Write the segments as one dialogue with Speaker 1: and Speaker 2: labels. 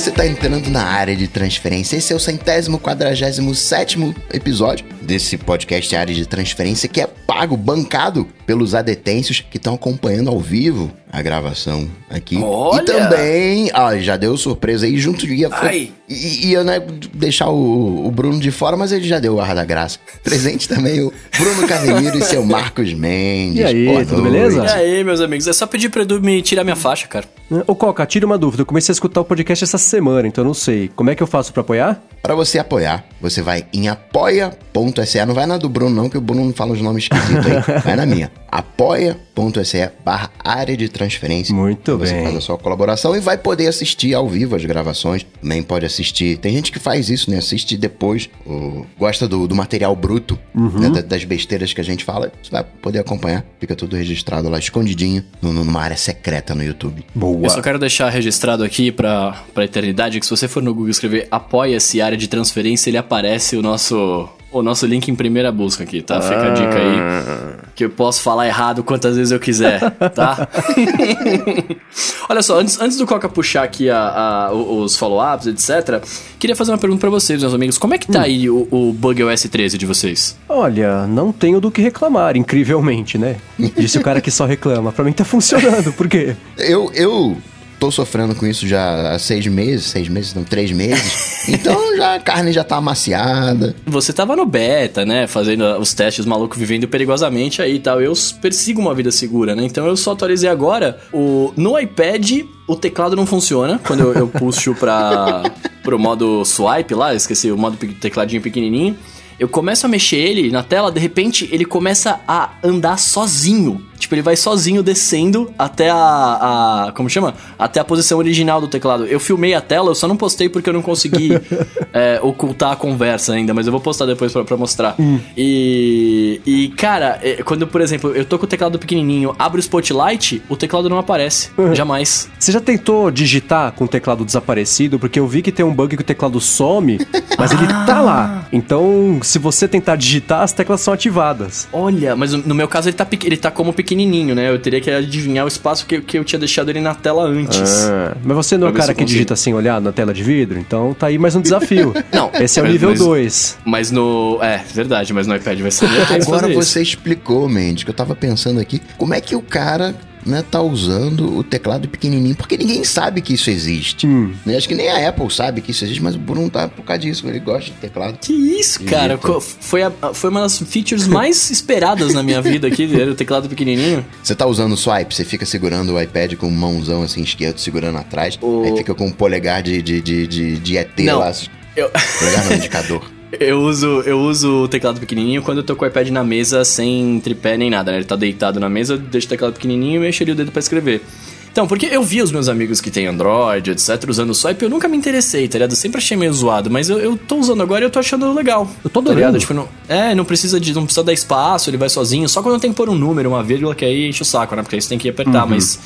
Speaker 1: Você está entrando na área de transferência. Esse é o centésimo quadragésimo sétimo episódio desse podcast Área de Transferência que é pago, bancado pelos adetêncios que estão acompanhando ao vivo a gravação aqui.
Speaker 2: Olha!
Speaker 1: E também, ah, já deu surpresa aí, junto ia,
Speaker 2: Ai.
Speaker 1: e ia né, deixar o, o Bruno de fora, mas ele já deu o ar da graça. Presente também o Bruno Casemiro e seu Marcos Mendes.
Speaker 3: E aí,
Speaker 1: Boa
Speaker 3: tudo
Speaker 1: noite.
Speaker 3: beleza?
Speaker 2: E aí, meus amigos, é só pedir pro Edu me tirar minha faixa, cara.
Speaker 3: Ô, Coca, tira uma dúvida. Eu comecei a escutar o podcast essa semana, então eu não sei. Como é que eu faço pra apoiar?
Speaker 1: Para você apoiar, você vai em apoia.se. Não vai na do Bruno, não, que o Bruno não fala os nomes esquisitos aí. Vai na minha. apoia.se barra área de transferência.
Speaker 3: Muito
Speaker 1: você
Speaker 3: bem.
Speaker 1: faz a sua colaboração e vai poder assistir ao vivo as gravações. Também pode assistir. Tem gente que faz isso, né? Assiste depois. o- gosta do, do material bruto,
Speaker 3: Uhum.
Speaker 1: né? Da- das besteiras que a gente fala. Você vai poder acompanhar. Fica tudo registrado lá, escondidinho, no- numa área secreta no YouTube.
Speaker 3: Boa.
Speaker 2: Eu só quero deixar registrado aqui pra, pra eternidade que se você for no Google escrever apoia-se área de transferência, ele aparece o nosso. O nosso link em primeira busca aqui, tá? Fica a dica aí. Que eu posso falar errado quantas vezes eu quiser, tá? Olha só, antes, antes do Coca puxar aqui a, a- os follow-ups, etc., queria fazer uma pergunta pra vocês, meus amigos. Como é que tá aí o, o Bug OS 13 de vocês?
Speaker 3: Olha, não tenho do que reclamar, incrivelmente, né? Disse o cara que só reclama. Pra mim tá funcionando, por quê?
Speaker 1: Eu, eu tô sofrendo com isso já há seis meses, seis meses, não, três meses. Então já a carne já tá amaciada.
Speaker 2: Você tava no beta, né? Fazendo os testes maluco vivendo perigosamente aí e tal. Eu persigo uma vida segura, né? Então eu só atualizei agora. O, no iPad, o teclado não funciona. Quando eu, eu puxo pra, pro modo swipe lá, esqueci o modo tecladinho pequenininho. Eu começo a mexer ele na tela, de repente ele começa a andar sozinho. Tipo, ele vai sozinho descendo até a, a. Como chama? Até a posição original do teclado. Eu filmei a tela, eu só não postei porque eu não consegui é, ocultar a conversa ainda, mas eu vou postar depois pra, pra mostrar. E. E, cara, é, quando, por exemplo, eu tô com o teclado pequenininho, abro o Spotlight, o teclado não aparece. Jamais.
Speaker 3: Você já tentou digitar com o teclado desaparecido? Porque eu vi que tem um bug que o teclado some, mas ele tá lá. Então, se você tentar digitar, as teclas são ativadas.
Speaker 2: Olha, mas no meu caso ele tá, ele tá como pequenininho, né? Eu teria que adivinhar o espaço que, que eu tinha deixado ele na tela antes.
Speaker 3: Ah, mas você não é o cara que digita sem olhar na tela de vidro? Então tá aí mais um desafio.
Speaker 2: Não,
Speaker 3: Esse é o
Speaker 2: mas-
Speaker 3: nível
Speaker 2: mas-
Speaker 3: 2.
Speaker 2: Mas no. É, verdade, mas no iPad vai ser
Speaker 1: Agora
Speaker 2: fazer isso.
Speaker 1: você explicou, Mendes, que eu tava pensando aqui, como é que o cara né, tá usando o teclado pequenininho, porque ninguém sabe que isso existe.
Speaker 3: Hum.
Speaker 1: Né, Acho que nem a Apple sabe que isso existe, mas o Bruno tá por causa disso, ele gosta de teclado.
Speaker 2: Que isso, cara? Foi, a- foi uma das features mais esperadas na minha vida aqui, ver o teclado pequenininho.
Speaker 1: Você tá usando o swipe, você fica segurando o iPad com mãozão assim esquerdo, segurando atrás,
Speaker 2: O-
Speaker 1: aí fica com o polegar de, de, de, de, de ET
Speaker 2: Não.
Speaker 1: lá.
Speaker 2: Eu,
Speaker 1: Polegar não, indicador.
Speaker 2: eu, uso, eu uso o teclado pequenininho quando eu tô com o iPad na mesa sem tripé nem nada, né? Ele tá deitado na mesa, eu deixo o teclado pequenininho e mexo ali o dedo pra escrever. Então, porque eu vi os meus amigos que têm Android, etc, usando o swipe, eu nunca me interessei, tá ligado? Eu sempre achei meio zoado, mas eu, eu tô usando agora e eu tô achando legal.
Speaker 3: Eu tô
Speaker 2: tá
Speaker 3: adorando.
Speaker 2: Tipo, não, é, não precisa de não precisa dar espaço, ele vai sozinho, só quando tem que pôr um número, uma vírgula, que aí enche o saco, né? Porque aí você tem que apertar, mas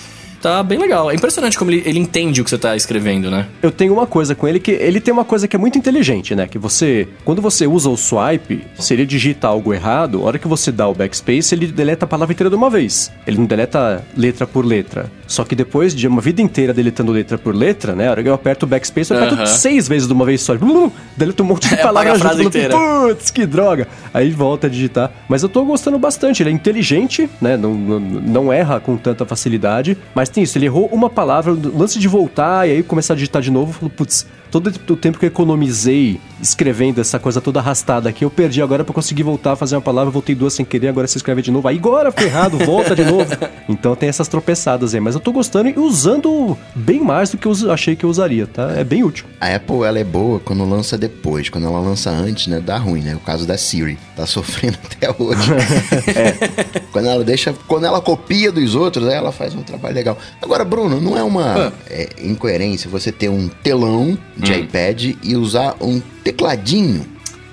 Speaker 2: tá bem legal. É impressionante como ele, ele entende o que você tá escrevendo, né?
Speaker 3: Eu tenho uma coisa com ele que ele tem uma coisa que é muito inteligente, né? Que você, quando você usa o swipe, se ele digita algo errado, a hora que você dá o backspace, ele deleta a palavra inteira de uma vez. Ele não deleta letra por letra. Só que depois de uma vida inteira deletando letra por letra, né? A hora que eu aperto o backspace, eu aperto
Speaker 2: Aham.
Speaker 3: seis vezes de uma vez só. Blum, deleta um monte de
Speaker 2: É, apaga
Speaker 3: palavras
Speaker 2: a frase
Speaker 3: junto,
Speaker 2: inteira.
Speaker 3: Putz, que droga! Aí volta a digitar. Mas eu tô gostando bastante. Ele é inteligente, né? Não, não, não erra com tanta facilidade. Mas tem isso, ele errou uma palavra, lance de voltar e aí começar a digitar de novo, falou, putz, todo o tempo que eu economizei escrevendo essa coisa toda arrastada aqui, eu perdi agora pra conseguir voltar a fazer uma palavra, voltei duas sem querer, agora você escreve de novo. Aí agora ficou errado, volta de novo. Então tem essas tropeçadas aí, mas eu tô gostando e usando bem mais do que eu achei que eu usaria, tá? É bem útil.
Speaker 1: A Apple, ela é boa quando lança depois. Quando ela lança antes, né, dá ruim, né? O caso da Siri. Tá sofrendo até hoje. é. Quando ela deixa... Quando ela copia dos outros, aí ela faz um trabalho legal. Agora, Bruno, não é uma é, incoerência você ter um telão de iPad e usar um tecladinho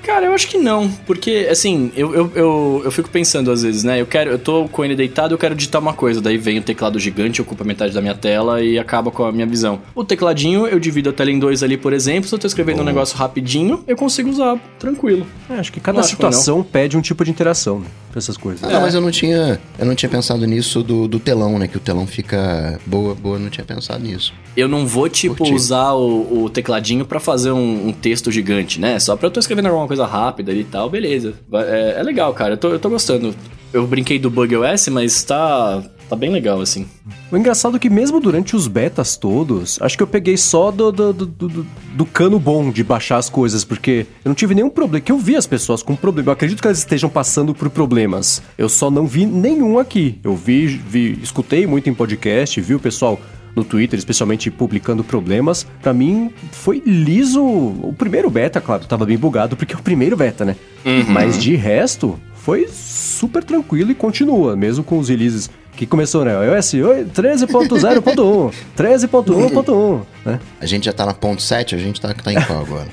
Speaker 2: Cara, eu acho que não, porque assim, eu, eu, eu, eu, fico pensando às vezes, né? Eu quero, eu tô com ele deitado, eu quero digitar uma coisa, daí vem o teclado gigante, ocupa metade da minha tela e acaba com a minha visão. O tecladinho, eu divido a tela em dois ali, por exemplo, se eu tô escrevendo oh. um negócio rapidinho, eu consigo usar tranquilo.
Speaker 3: É, acho que cada não situação pede um tipo de interação, né? Pra essas coisas.
Speaker 1: Ah, é. mas eu não tinha, eu não tinha pensado nisso do, do telão, né? Que o telão fica boa, boa, não tinha pensado nisso.
Speaker 2: Eu não vou, tipo, Curti. usar o, o tecladinho para fazer um, um, texto gigante, né? Só pra eu tô escrevendo alguma coisa rápida e tal, beleza. É, é legal, cara. Eu tô, eu tô gostando. Eu brinquei do Bug OS, mas tá, tá bem legal, assim.
Speaker 3: O engraçado é que mesmo durante os betas todos, acho que eu peguei só do, do, do, do, do cano bom de baixar as coisas, porque eu não tive nenhum problema. Que eu vi as pessoas com problema. Eu acredito que elas estejam passando por problemas. Eu só não vi nenhum aqui. Eu vi, vi escutei muito em podcast, vi o pessoal no Twitter, especialmente publicando problemas. Para mim, foi liso. O primeiro beta, claro, tava bem bugado, porque é o primeiro beta, né? Uhum. Mas de resto, foi super tranquilo e continua, mesmo com os releases que começou, né? iOS 13.0.1, 13.1.1, né?
Speaker 1: A gente já tá na ponto 7, a gente tá, tá em qual agora?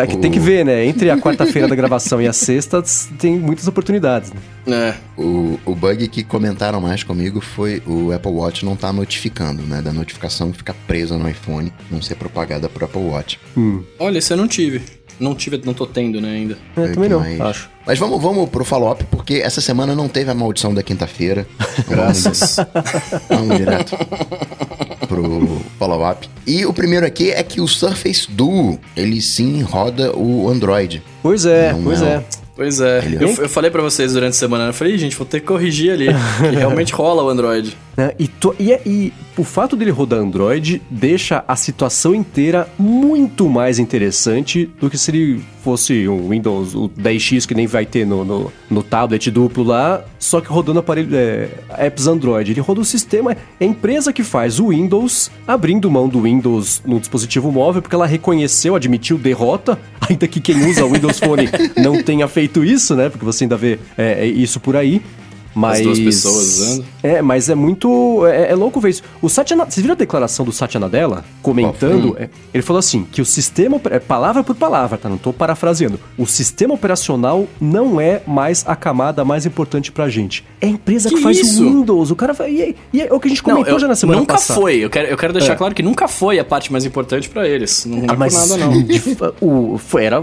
Speaker 3: É que tem que ver, né? Entre a quarta-feira da gravação e a sexta, tem muitas oportunidades.
Speaker 1: Né? É. O, o bug que comentaram mais comigo foi o Apple Watch não tá notificando, né? Da notificação ficar presa no iPhone, não ser propagada pro Apple Watch.
Speaker 2: Hum. Olha, isso eu não tive. Não tive, não tô tendo, né, ainda.
Speaker 3: É, também não, acho.
Speaker 1: Mas vamos, vamos pro follow-up, porque essa semana não teve a maldição da quinta-feira.
Speaker 2: Graças.
Speaker 1: vamos direto pro follow-up. E o primeiro aqui é que o Surface Duo, ele sim roda o Android.
Speaker 3: Pois é, não pois é.
Speaker 2: Pois é. Eu, eu, falei para vocês durante a semana, eu falei, gente, vou ter que corrigir ali. que realmente rola o Android.
Speaker 3: É, e, to, e, é, e, o fato dele rodar Android deixa a situação inteira muito mais interessante do que se ele fosse um Windows o 10X que nem vai ter no, no, no tablet duplo lá, só que rodando aparelho, é, apps Android. Ele roda o sistema, é a empresa que faz o Windows, abrindo mão do Windows no dispositivo móvel, porque ela reconheceu, admitiu derrota, ainda que quem usa o Windows Phone não tenha feito isso, né? Porque você ainda vê é, é isso por aí. Mas, As
Speaker 2: duas pessoas usando.
Speaker 3: É, mas é muito. É, é louco ver isso. O Satya. Vocês viram a declaração do Satya Nadella? Comentando. Oh, ele falou assim: que o sistema. É palavra por palavra, tá? Não tô parafraseando. O sistema operacional não é mais a camada mais importante pra gente. É a empresa que, que faz isso? o Windows. O cara. E, e, é o que a gente comentou não, já na semana
Speaker 2: nunca
Speaker 3: passada.
Speaker 2: Nunca foi. Eu quero, eu quero deixar é. claro que nunca foi a parte mais importante para eles. Não, ah,
Speaker 3: mas,
Speaker 2: nada, não.
Speaker 3: O, foi, era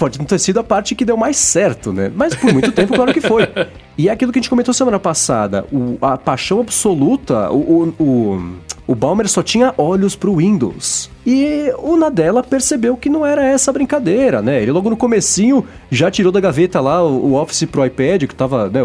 Speaker 3: pode não ter sido a parte que deu mais certo, né? Mas por muito tempo, claro que foi. E é aquilo que a gente comentou semana passada, o, a paixão absoluta, o, o, o, o Balmer só tinha olhos pro Windows. E o Nadella percebeu que não era essa brincadeira, né? Ele logo no comecinho já tirou da gaveta lá o, Office pro iPad, que tava, né,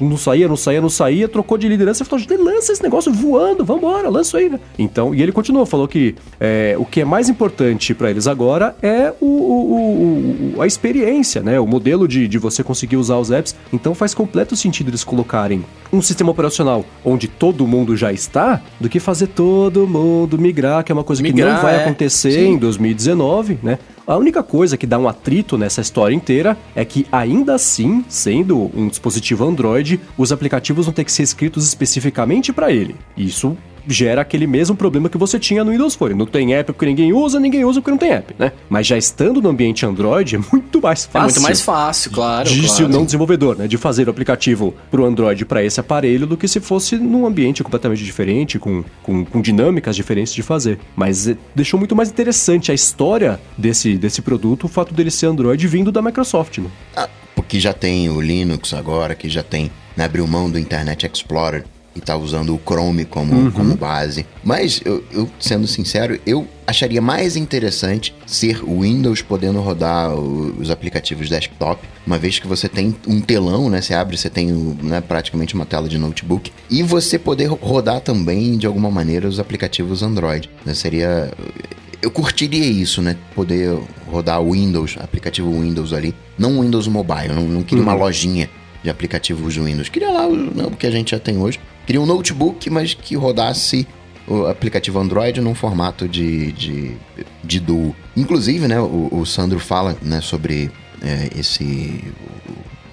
Speaker 3: não saía, não saía, não saía, trocou de liderança e falou, lança esse negócio voando, vambora, lança aí, né? Então, e ele continuou, falou que é, o que é mais importante para eles agora é o, o, o, a experiência, né? O modelo de, de você conseguir usar os apps. Então faz completo sentido eles colocarem um sistema operacional onde todo mundo já está, do que fazer todo mundo migrar, que é uma coisa migrar, que não vai é, acontecer sim. em 2019, né? A única coisa que dá um atrito nessa história inteira é que, ainda assim, sendo um dispositivo Android, os aplicativos vão ter que ser escritos especificamente para ele. Isso gera aquele mesmo problema que você tinha no Windows Phone. Não tem app porque ninguém usa, ninguém usa porque não tem app, né? Mas já estando no ambiente Android é muito mais fácil. É
Speaker 2: muito mais fácil, claro.
Speaker 3: Disse claro. o não desenvolvedor, né? De fazer o aplicativo pro Android para esse aparelho do que se fosse num ambiente completamente diferente, com, com, com dinâmicas diferentes de fazer. Mas é, deixou muito mais interessante a história desse, desse produto, o fato dele ser Android vindo da Microsoft, né?
Speaker 1: Ah, porque já tem o Linux agora, que já tem, né, abriu mão do Internet Explorer e tá usando o Chrome como, uhum. como base. Mas, eu, eu, sendo sincero, eu acharia mais interessante ser o Windows podendo rodar os aplicativos desktop, uma vez que você tem um telão, né? Você abre, você tem né, praticamente uma tela de notebook, e você poder rodar também, de alguma maneira, os aplicativos Android. Né? Seria eu curtiria isso, né? Poder rodar o Windows, aplicativo Windows ali. Não o Windows Mobile, não, não queria uhum. uma lojinha de aplicativos Windows. Queria lá né, o que a gente já tem hoje. Queria um notebook, mas que rodasse o aplicativo Android num formato de, de, de duo. Inclusive, né, o, o Sandro fala né, sobre é, esse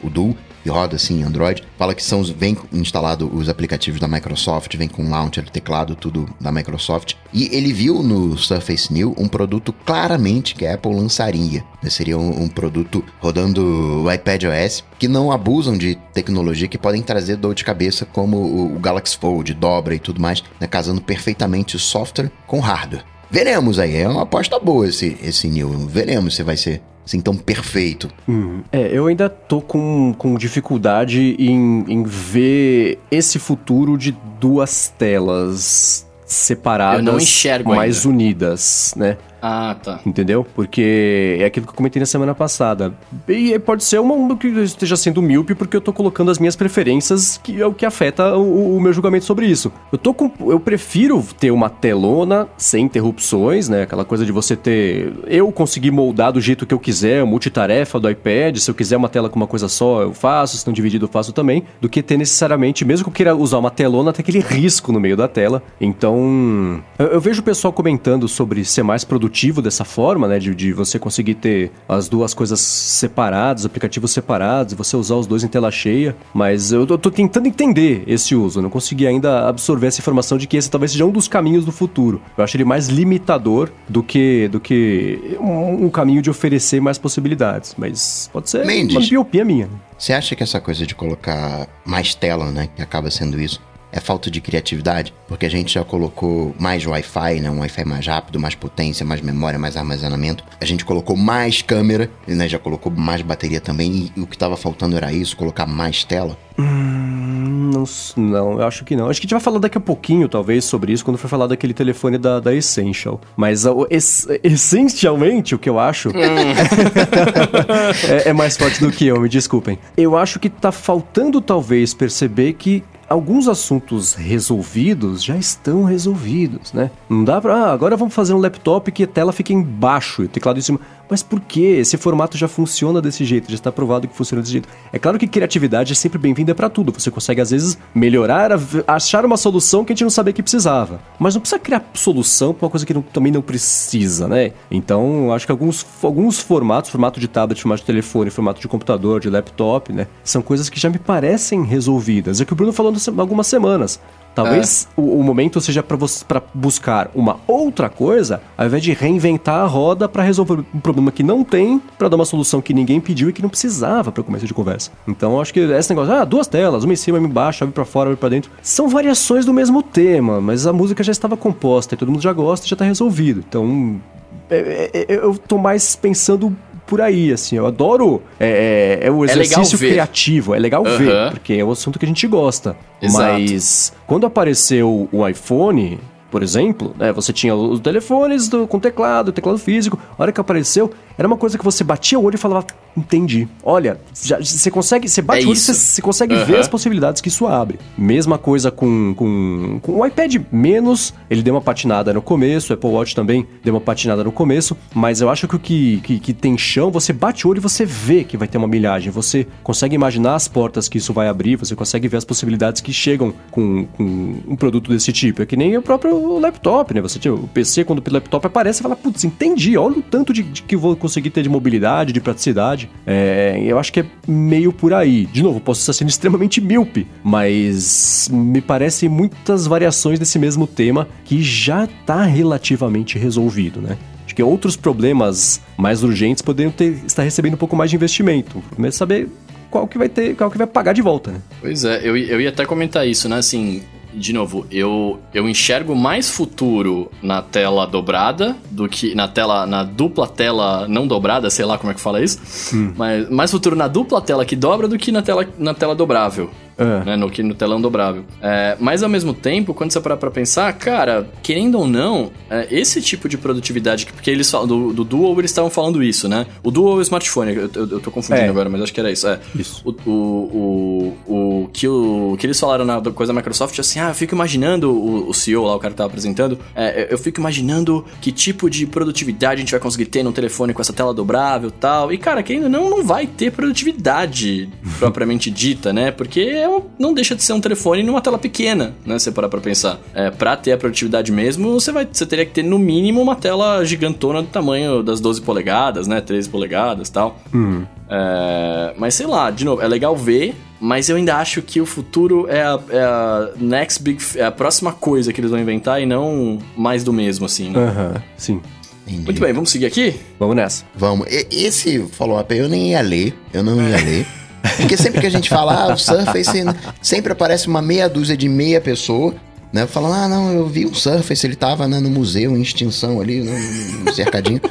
Speaker 1: o, o duo roda assim Android. Fala que são vem instalado os aplicativos da Microsoft, vem com launcher, teclado, tudo da Microsoft. E ele viu no Surface New um produto claramente que a Apple lançaria. Seria um, um produto rodando o iPad OS que não abusam de tecnologia que podem trazer dor de cabeça, como o, o Galaxy Fold, dobra e tudo mais, né, casando perfeitamente o software com hardware. Veremos aí, é uma aposta boa esse, esse New. Veremos se vai ser assim tão perfeito.
Speaker 3: Hum, é, eu ainda tô com, com dificuldade em, em ver esse futuro de duas telas separadas,
Speaker 2: eu não enxergo
Speaker 3: mais
Speaker 2: ainda.
Speaker 3: unidas, né?
Speaker 2: Ah, tá.
Speaker 3: Entendeu? Porque é aquilo que eu comentei na semana passada. E pode ser uma, uma que esteja sendo míope porque eu tô colocando as minhas preferências, que é o que afeta o, o, meu julgamento sobre isso. Eu tô com. Eu prefiro ter uma telona sem interrupções, né? Aquela coisa de você ter. Eu conseguir moldar do jeito que eu quiser, multitarefa do iPad. Se eu quiser uma tela com uma coisa só, eu faço. Se não dividido, eu faço também. Do que ter necessariamente, mesmo que eu queira usar uma telona, ter aquele risco no meio da tela. Então. Eu, eu vejo o pessoal comentando sobre ser mais produtivo produtivo dessa forma, né? De, de você conseguir ter as duas coisas separadas, aplicativos separados, e você usar os dois em tela cheia. Mas eu tô, tô tentando entender esse uso. Eu não consegui ainda absorver essa informação de que esse talvez seja um dos caminhos do futuro. Eu acho ele mais limitador do que, do que um, um caminho de oferecer mais possibilidades. Mas pode ser
Speaker 1: Mendes,
Speaker 3: uma miopia minha.
Speaker 1: Você acha que essa coisa de colocar mais tela, né? Que acaba sendo isso é falta de criatividade, porque a gente já colocou mais Wi-Fi, né? Um Wi-Fi mais rápido, mais potência, mais memória, mais armazenamento. A gente colocou mais câmera, né? Já colocou mais bateria também. E o que estava faltando era isso, colocar mais tela.
Speaker 3: Hum, não, não, eu acho que não. Acho que a gente vai falar daqui a pouquinho, talvez, sobre isso, quando for falar daquele telefone da, da Essential. Mas es, essencialmente, o que eu acho é, é mais forte do que eu, me desculpem. Eu acho que tá faltando, talvez, perceber que alguns assuntos resolvidos já estão resolvidos, né? Não dá pra, ah, agora vamos fazer um laptop que a tela fique embaixo e o teclado em cima. Mas por que? Esse formato já funciona desse jeito, já está provado que funciona desse jeito. É claro que criatividade é sempre bem-vinda para tudo. Você consegue, às vezes, melhorar, achar uma solução que a gente não sabia que precisava. Mas não precisa criar solução para uma coisa que não, também não precisa, né? Então, acho que alguns, alguns formatos, formato de tablet, formato de telefone, formato de computador, de laptop, né? São coisas que já me parecem resolvidas. É que o Bruno falou há algumas semanas. Talvez é. o, o, momento seja para buscar uma outra coisa, ao invés de reinventar a roda para resolver um problema que não tem, para dar uma solução que ninguém pediu e que não precisava para começo de conversa. Então acho que esse negócio, ah, duas telas, uma em cima, uma embaixo, abre para fora, abre para dentro, são variações do mesmo tema, mas a música já estava composta e todo mundo já gosta e já tá resolvido. Então é, é, é, eu tô mais pensando por aí, assim. Eu adoro é, é, é o exercício é criativo, é legal uhum. ver, porque é o assunto que a gente gosta. Exato. Mas quando apareceu o iPhone, por exemplo, né, você tinha os telefones do, com teclado, teclado físico. A hora que apareceu, era uma coisa que você batia o olho e falava, entendi. Olha, já, você consegue, você bate é o olho e você, você, consegue uhum. ver as possibilidades que isso abre. Mesma coisa com, com, com o iPad menos, ele deu uma patinada no começo, o Apple Watch também deu uma patinada no começo, mas eu acho que o que, que, que tem chão, você bate o olho e você vê que vai ter uma milhagem, você consegue imaginar as portas que isso vai abrir, você consegue ver as possibilidades que chegam com, com um produto desse tipo. É que nem o próprio laptop, né? Você tinha o PC, quando o laptop aparece, você fala, putz, entendi, olha o tanto de, de que vou conseguir ter de mobilidade, de praticidade. É, eu acho que é meio por aí. De novo, posso estar sendo extremamente míope, mas me parecem muitas variações desse mesmo tema que já está relativamente resolvido, né? Acho que outros problemas mais urgentes poderiam ter, estar recebendo um pouco mais de investimento. Primeiro saber qual que vai ter, qual que vai pagar de volta, né?
Speaker 2: Pois é, eu, eu ia até comentar isso, né? Assim, de novo, eu, eu enxergo mais futuro na tela dobrada do que na tela, na dupla tela não dobrada, sei lá como é que fala isso, hum. mas mais futuro na dupla tela que dobra do que na tela, na tela dobrável. É. Né, no, no telão dobrável. É, mas ao mesmo tempo, quando você parar pra pensar, cara, querendo ou não, é, esse tipo de produtividade, porque eles falam, do, do Dual eles estavam falando isso, né? O Dual é o smartphone, eu, eu, eu tô confundindo é. agora, mas acho que era isso. É.
Speaker 3: Isso.
Speaker 2: O, o, o, o, que o que eles falaram na coisa da Microsoft, assim, ah, eu fico imaginando, o, o CEO lá, o cara que tava apresentando, é, eu fico imaginando que tipo de produtividade a gente vai conseguir ter no telefone com essa tela dobrável e tal. E, cara, querendo ou não, não vai ter produtividade propriamente dita, né? Porque é um, não deixa de ser um telefone numa tela pequena, né? Você parar pra pensar. É, pra ter a produtividade mesmo, você, vai, você teria que ter no mínimo uma tela gigantona do tamanho das 12 polegadas, né? 13 polegadas e tal.
Speaker 3: Hum.
Speaker 2: É, mas sei lá, de novo, é legal ver, mas eu ainda acho que o futuro é a, é a next big, é a próxima coisa que eles vão inventar e não mais do mesmo, assim. Né?
Speaker 3: Aham, sim.
Speaker 1: Entendi.
Speaker 2: Muito bem, vamos seguir aqui?
Speaker 3: Vamos nessa.
Speaker 1: Vamos. E- Esse follow-up aí eu nem ia ler. Eu não ia ler. Porque sempre que a gente fala, ah, o Surface, né, sempre aparece uma meia dúzia de meia pessoa, né? Falando, ah, não, eu vi o Surface, ele tava né, no museu em extinção ali, né, no, no cercadinho.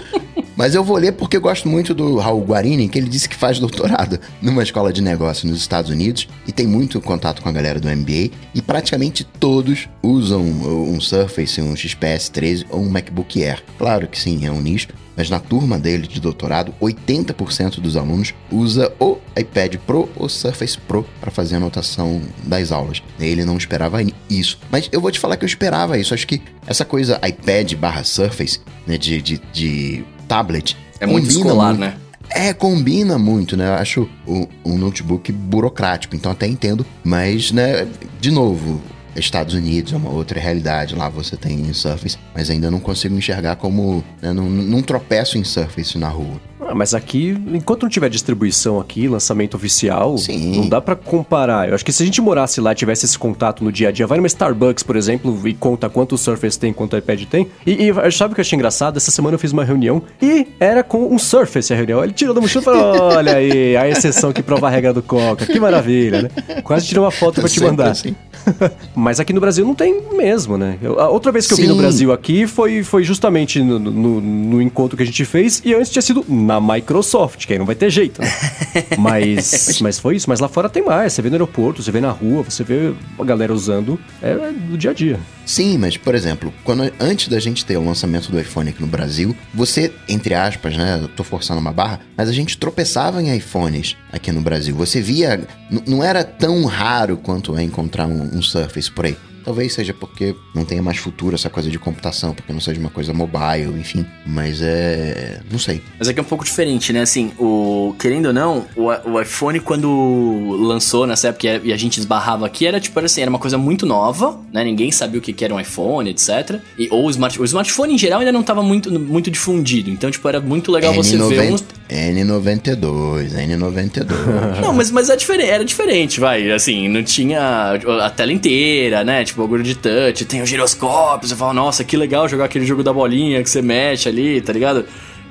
Speaker 1: Mas eu vou ler porque gosto muito do Raul Guarini, que ele disse que faz doutorado numa escola de negócio nos Estados Unidos e tem muito contato com a galera do MBA. E praticamente todos usam um Surface, um XPS 13 ou um MacBook Air. Claro que sim, é um nicho, mas na turma dele de doutorado, 80% dos alunos usa o iPad Pro ou Surface Pro para fazer anotação das aulas. Ele não esperava isso. Mas eu vou te falar que eu esperava isso. Acho que essa coisa iPad barra Surface, né, de, de, de tablet...
Speaker 2: É muito
Speaker 1: combina
Speaker 2: escolar,
Speaker 1: muito.
Speaker 2: né?
Speaker 1: É, combina muito, né? Eu acho um, um notebook burocrático, então até entendo. Mas, né, de novo, Estados Unidos é uma outra realidade. Lá você tem Surface, mas ainda não consigo enxergar como. Né, não, não tropeço em Surface na rua.
Speaker 3: Ah, mas aqui, enquanto não tiver distribuição aqui, lançamento oficial,
Speaker 1: Sim.
Speaker 3: não dá pra comparar. Eu acho que se a gente morasse lá e tivesse esse contato no dia a dia, vai numa Starbucks, por exemplo, e conta quanto o Surface tem, quanto o iPad tem. E, e sabe o que eu achei engraçado? Essa semana eu fiz uma reunião e era com um Surface a reunião. Ele tirou da mochila e falou: Olha aí, a exceção que prova a regra do Coca. Que maravilha, né? Quase tirou uma foto pra te mandar.
Speaker 1: assim.
Speaker 3: Mas aqui no Brasil não tem mesmo, né? Eu- a outra vez que eu vi no
Speaker 1: Sim.
Speaker 3: Brasil aqui foi, foi justamente no, no- no encontro que a gente fez, e antes tinha sido na Microsoft, que aí não vai ter jeito, né? Mas, mas foi isso. Mas lá fora tem mais. Você vê no aeroporto, você vê na rua, você vê a galera usando. É, é do dia a dia.
Speaker 1: Sim, mas, por exemplo, quando, antes da gente ter o lançamento do iPhone aqui no Brasil, você, entre aspas, né? Eu tô forçando uma barra, mas a gente tropeçava em iPhones aqui no Brasil. Você via. Não era tão raro quanto é encontrar um, um Surface por aí. Talvez seja porque não tenha mais futuro essa coisa de computação, porque não seja uma coisa mobile, enfim. Mas é. Não sei.
Speaker 2: Mas aqui é um pouco diferente, né? Assim, o querendo ou não, o, o iPhone quando lançou nessa época e a- gente esbarrava aqui, era tipo era assim, era uma coisa muito nova, né? Ninguém sabia o que que era um iPhone, etc. E, ou o, smart, o smartphone em geral ainda não estava muito, muito difundido. Então, tipo, era muito legal você ver uns.
Speaker 1: N92, N92.
Speaker 2: Não, mas, mas é diferente, era diferente, vai. Assim, não tinha a tela inteira, né? Tipo, bagulho de touch, tem o giroscópio. Você fala, nossa, que legal jogar aquele jogo da bolinha que você mexe ali, tá ligado?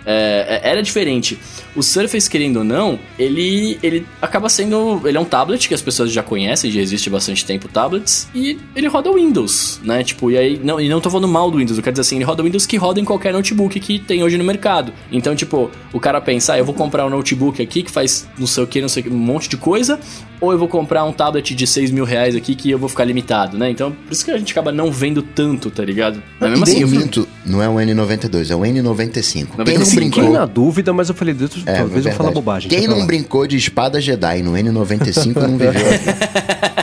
Speaker 2: É, é, era diferente. O Surface, querendo ou não, ele, ele acaba sendo. Ele é um tablet que as pessoas já conhecem, já existe bastante tempo tablets, e ele roda Windows, né? Tipo, e aí. Não, e não tô falando mal do Windows, eu quero dizer assim, ele roda Windows que roda em qualquer notebook que tem hoje no mercado. Então, tipo, o cara pensa, ah, eu vou comprar um notebook aqui que faz não sei o que, não sei o que, um monte de coisa, ou eu vou comprar um tablet de 6 mil reais aqui que eu vou ficar limitado, né? Então, por isso que a gente acaba não vendo tanto, tá ligado? Mas mesmo assim. Eu...
Speaker 1: Minto, não é o N92, é o N95.
Speaker 2: 95 assim,
Speaker 1: brincou.
Speaker 3: Fiquei na dúvida, mas eu falei, Deus,
Speaker 1: é,
Speaker 3: talvez é
Speaker 1: eu
Speaker 3: falar bobagem.
Speaker 1: Quem não brincou de espada Jedi no N95 não viveu.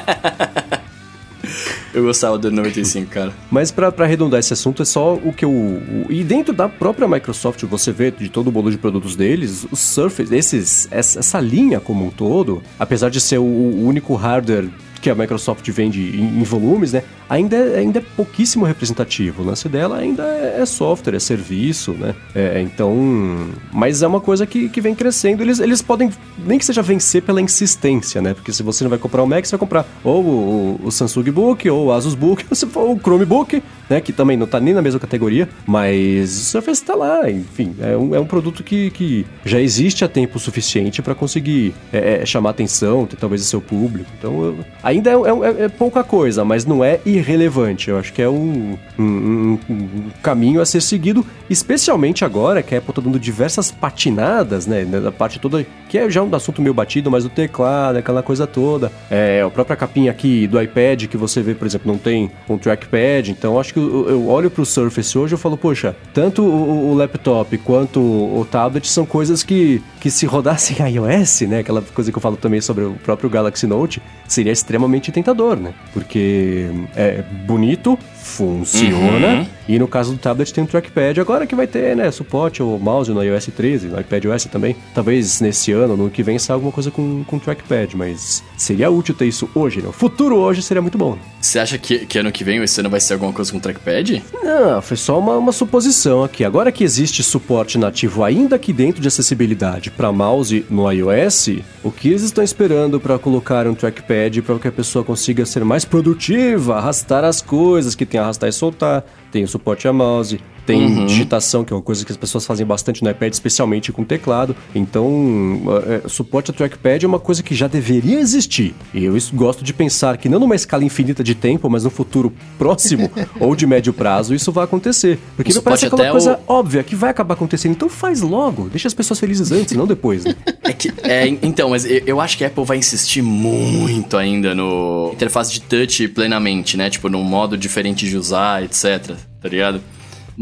Speaker 2: Eu gostava do 95, cara.
Speaker 3: Mas para arredondar esse assunto, é só o que eu. O, e dentro da própria Microsoft, você vê de todo o bolo de produtos deles, o Surface, esses, essa, essa linha como um todo, apesar de ser o, o único hardware que a Microsoft vende em, em volumes, né? Ainda é, ainda é pouquíssimo representativo. O lance dela ainda é, é software, é serviço, né? É, então. Mas é uma coisa que, que vem crescendo. Eles, eles podem, nem que seja vencer pela insistência, né? Porque se você não vai comprar o Mac, você vai comprar ou o, o Samsung Book, ou o Asus Book, ou o Chromebook, né? Que também não tá nem na mesma categoria. Mas o Surface tá lá, enfim. É um, é um produto que, que já existe há tempo suficiente para conseguir é, é, chamar atenção, ter talvez o seu público. Então, eu- ainda é, é- é pouca coisa, mas não é irrelevante. Eu acho que é um, um- um- um caminho a ser seguido, especialmente agora que a Apple tá dando diversas patinadas, né? Da parte toda, que é já um assunto meio batido, mas o teclado, aquela coisa toda. É, a própria capinha aqui do iPad que você vê, por exemplo, não tem um trackpad. Então, acho que eu, eu olho pro Surface hoje e falo, poxa, tanto o, o laptop quanto o tablet são coisas que, que se rodassem iOS, né? Aquela coisa que eu falo também sobre o próprio Galaxy Note, seria extremamente tentador, né? Porque é bonito, funciona,
Speaker 2: Uhum.
Speaker 3: e no caso do tablet tem um trackpad, agora que vai ter, né, suporte ao mouse no iOS 13, no iPad OS também. Talvez nesse ano, no ano que vem sai alguma coisa com, com trackpad, mas seria útil ter isso hoje, né? O futuro hoje seria muito bom.
Speaker 2: Você acha que, que ano que vem ou esse ano vai ser alguma coisa com trackpad?
Speaker 3: Não, foi só uma, uma suposição aqui. Agora que existe suporte nativo ainda aqui dentro de acessibilidade para mouse no iOS, o que eles estão esperando para colocar um trackpad para que a pessoa consiga ser mais produtiva, arrastar as coisas, que tem arrastar e soltar, tem o suporte a mouse, tem uhum. digitação, que é uma coisa que as pessoas fazem bastante no iPad, especialmente com teclado. Então, é, suporte a trackpad é uma coisa que já deveria existir. E eu gosto de pensar que não numa escala infinita de tempo, mas no futuro próximo ou de médio prazo, isso vai acontecer. Porque me parece aquela coisa o... óbvia que vai acabar acontecendo. Então faz logo, deixa as pessoas felizes antes, não depois. Né?
Speaker 2: É que, é, então, mas eu acho que a Apple vai insistir muito ainda no interface de touch plenamente, né? Tipo, num modo diferente de usar, etc. Tá ligado?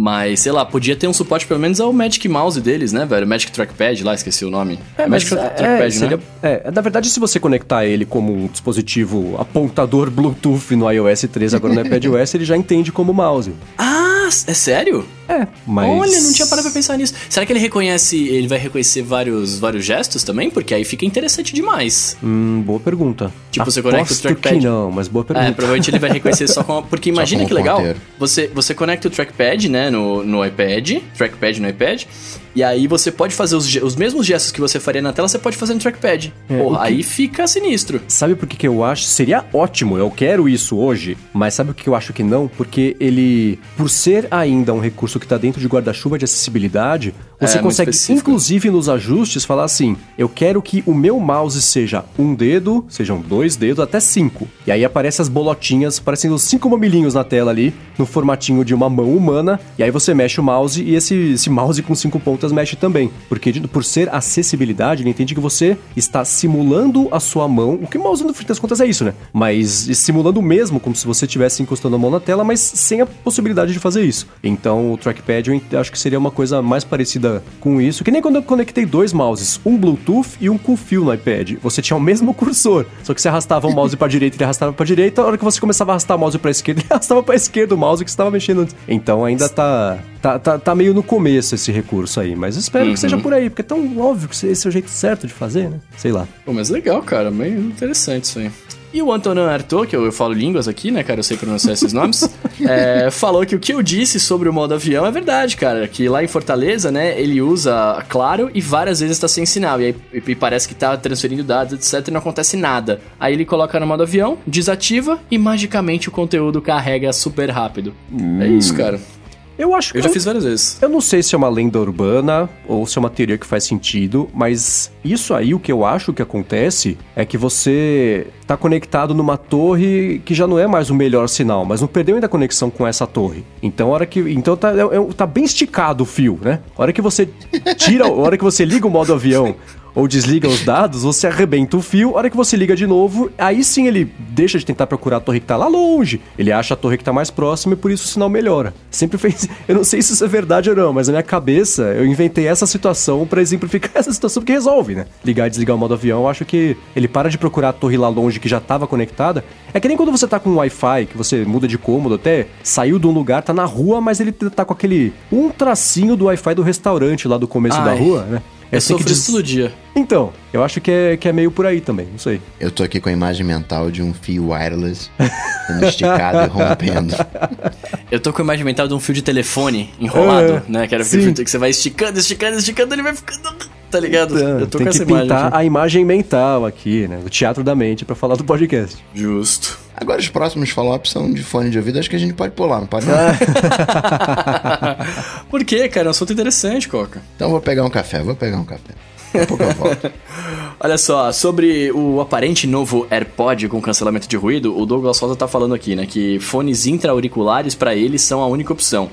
Speaker 2: Mas, sei lá, podia ter um suporte pelo menos ao Magic Mouse deles, né, velho? Magic Trackpad lá, esqueci o nome.
Speaker 3: É, é Magic Trackpad, é, seria, né? É, na verdade, se você conectar ele como um dispositivo apontador Bluetooth no iOS 13, agora no iPadOS, ele já entende como mouse.
Speaker 2: Ah, é sério?
Speaker 3: É, mas...
Speaker 2: Olha, não tinha parado pra pensar nisso. Será que ele reconhece, ele vai reconhecer vários, vários gestos também? Porque aí fica interessante demais.
Speaker 3: Hum, boa pergunta.
Speaker 2: Tipo, Aposto você conecta o trackpad...
Speaker 3: que não, mas boa pergunta.
Speaker 2: É, provavelmente ele vai reconhecer só com... Porque imagina que legal, você, você conecta o trackpad, né, no, no iPad, trackpad no iPad, e aí você pode fazer os, os mesmos gestos que você faria na tela, você pode fazer no trackpad. É, Porra, que... aí fica sinistro.
Speaker 3: Sabe por que, que eu acho? Seria ótimo, eu quero isso hoje, mas sabe o que eu acho que não? Porque ele, por ser ainda um recurso que está dentro de guarda-chuva de acessibilidade, você é, consegue, inclusive nos ajustes, falar assim: eu quero que o meu mouse seja um dedo, sejam dois dedos, até cinco. E aí aparecem as bolotinhas, parecendo cinco mamilinhos na tela ali, no formatinho de uma mão humana. E aí você mexe o mouse e esse, esse mouse com cinco pontas mexe também. Porque por ser acessibilidade, ele entende que você está simulando a sua mão. O que o mouse, no fim das contas, é isso, né? Mas simulando mesmo, como se você estivesse encostando a mão na tela, mas sem a possibilidade de fazer isso. Então o trackpad eu acho que seria uma coisa mais parecida com isso. Que nem quando eu conectei dois mouses, um Bluetooth e um com fio no iPad. Você tinha o mesmo cursor, só que você arrastava o mouse para direita, ele arrastava para direita. A hora que você começava a arrastar o mouse para esquerda, ele arrastava para esquerda o mouse que estava mexendo antes. Então ainda tá, tá, tá, tá, meio no começo esse recurso aí, mas espero uhum. que seja por aí, porque é tão óbvio que esse é o jeito certo de fazer, né? Sei lá.
Speaker 2: Pô, mas legal, cara, meio interessante isso aí. E o Antonin Artaud, que eu, eu, falo línguas aqui, né, cara? Eu sei pronunciar esses nomes. é, falou que o que eu disse sobre o modo avião é verdade, cara. Que lá em Fortaleza, né, ele usa claro e várias vezes tá sem sinal. E aí e parece que tá transferindo dados, etc. E não acontece nada. Aí ele coloca no modo avião, desativa e magicamente o conteúdo carrega super rápido. Hum. É isso, cara.
Speaker 3: Eu acho
Speaker 2: que. Eu já fiz várias vezes.
Speaker 3: Eu não sei se é uma lenda urbana ou se é uma teoria que faz sentido, mas isso aí, o que eu acho que acontece é que você tá conectado numa torre que já não é mais o melhor sinal, mas não perdeu ainda a conexão com essa torre. Então, a hora que. Então tá, é, é tá bem esticado o fio, né? A hora que você tira, a hora que você liga o modo avião ou desliga os dados, você arrebenta o fio. A hora que você liga de novo, aí sim ele deixa de tentar procurar a torre que tá lá longe. Ele acha a torre que tá mais próxima e por isso o sinal melhora. Sempre fez. Eu não sei se isso é verdade ou não, mas na minha cabeça eu inventei essa situação para exemplificar essa situação porque resolve, né? Ligar e desligar o modo avião, eu acho que ele para de procurar a torre lá longe que já tava conectada. É que nem quando você tá com um Wi-Fi, que você muda de cômodo até, saiu de um lugar, tá na rua, mas ele tá com aquele um tracinho do Wi-Fi do restaurante lá do começo Ai. da rua, né?
Speaker 2: Eu sofro des... isso todo dia.
Speaker 3: Então, eu acho que é, que é meio por aí também, não sei.
Speaker 1: Eu tô aqui com a imagem mental de um fio wireless sendo esticado e rompendo.
Speaker 2: Eu tô com a imagem mental de um fio de telefone enrolado, é, né? Que era fio que você vai esticando, esticando, esticando, ele vai ficando tá ligado?
Speaker 3: Então, eu tô tem com essa que imagem. pintar a imagem mental aqui, né? O teatro da mente para falar do podcast.
Speaker 2: Justo.
Speaker 1: Agora os próximos follow-ups são de fone de ouvido, acho que a gente pode pular, não pode não?
Speaker 2: Por quê, cara? É um assunto interessante, Coca.
Speaker 1: Então vou pegar um café, vou pegar um café. Daqui a pouco eu volto.
Speaker 2: Olha só, sobre o aparente novo AirPod com cancelamento de ruído, o Douglas Rosa tá falando aqui, né, que fones intra-auriculares para ele são a única opção.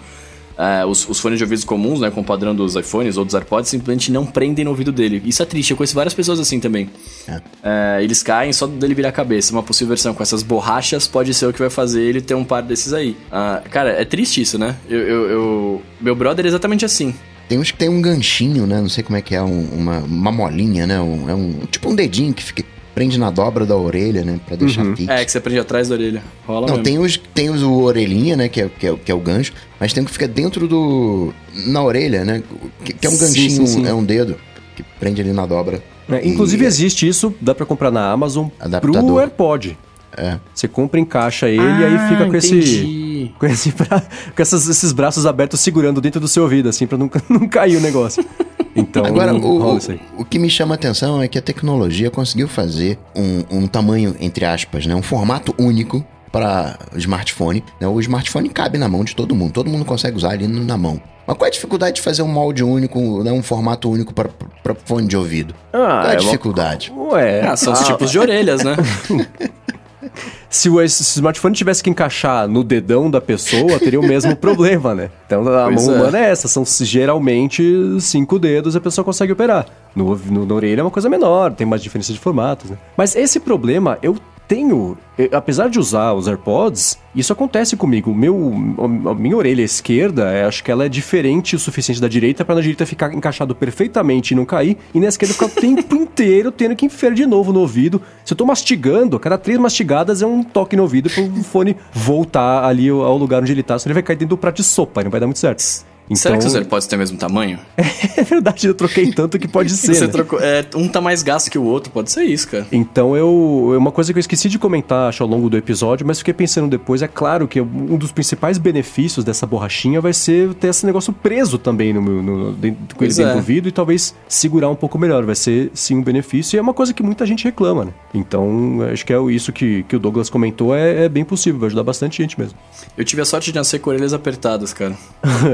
Speaker 2: Uh, os, os, fones de ouvidos comuns, né, com o padrão dos iPhones ou dos AirPods, simplesmente não prendem no ouvido dele. Isso é triste, eu conheço várias pessoas assim também. É. Uh, eles caem só dele virar a cabeça. Uma possível versão com essas borrachas pode ser o que vai fazer ele ter um par desses aí. Uh, cara, é triste isso, né? Eu, eu, eu, Meu brother é exatamente assim.
Speaker 1: Tem uns que tem um ganchinho, né? Não sei como é que é, um, uma, uma molinha, né? Um, é um tipo um dedinho que fica prende na dobra da orelha, né? Pra deixar uhum.
Speaker 2: É, que você prende atrás da orelha. Rola
Speaker 1: Não,
Speaker 2: mesmo.
Speaker 1: tem os, tem os o orelhinha, né? Que é, que, é, que é o gancho. Mas tem um que fica dentro do... Na orelha, né? Que, que é um ganchinho, sim, sim, sim. é um dedo. Que prende ali na dobra.
Speaker 3: É, inclusive e... existe isso, dá para comprar na Amazon Adaptador. pro AirPod. É. Você compra, encaixa ele ah, e aí fica com entendi. esse. Com, esse bra... com essas, esses braços abertos segurando dentro do seu ouvido, assim, pra não, não cair o negócio. Então,
Speaker 1: Agora, o, o, o, que me chama a atenção é que a tecnologia conseguiu fazer um, um tamanho, entre aspas, né, um formato único para o smartphone. Né? O smartphone cabe na mão de todo mundo, todo mundo consegue usar ali na mão. Mas qual é a dificuldade de fazer um molde único, né, um formato único para fone de ouvido? Ah, qual é a é dificuldade?
Speaker 2: Uma... Ué, ah, são ah, os tipos de orelhas, né?
Speaker 3: se o, se o smartphone tivesse que encaixar no dedão da pessoa, teria o mesmo problema, né? Então a pois mão é. humana é essa, são geralmente cinco dedos e a pessoa consegue operar. No, no, na orelha é uma coisa menor, tem mais diferença de formatos, né? Mas esse problema eu tenho, apesar de usar os AirPods, isso acontece comigo. Meu, a minha orelha esquerda, é, acho que ela é diferente o suficiente da direita para na direita ficar encaixado perfeitamente e não cair, e na esquerda ficar o tempo inteiro tendo que enfiar de novo no ouvido. Se eu tô mastigando, cada três mastigadas é um toque no ouvido para o fone voltar ali ao lugar onde ele tá, senão ele vai cair dentro do prato de sopa, não vai dar muito certo.
Speaker 2: Então... Será que os AirPods têm o mesmo tamanho?
Speaker 3: é verdade, eu troquei tanto que pode ser. Você
Speaker 2: né? trocou, é, um tá mais gasto que o outro, pode ser isso, cara.
Speaker 3: Então eu. É uma coisa que eu esqueci de comentar, acho, ao longo do episódio, mas fiquei pensando depois. É claro que um dos principais benefícios dessa borrachinha vai ser ter esse negócio preso também no, no, no dentro, com ele dentro é. do vidro e talvez segurar um pouco melhor. Vai ser sim um benefício e é uma coisa que muita gente reclama, né? Então, acho que é isso que, que o Douglas comentou, é, é bem possível, vai ajudar bastante gente mesmo.
Speaker 2: Eu tive a sorte de nascer com orelhas apertadas, cara.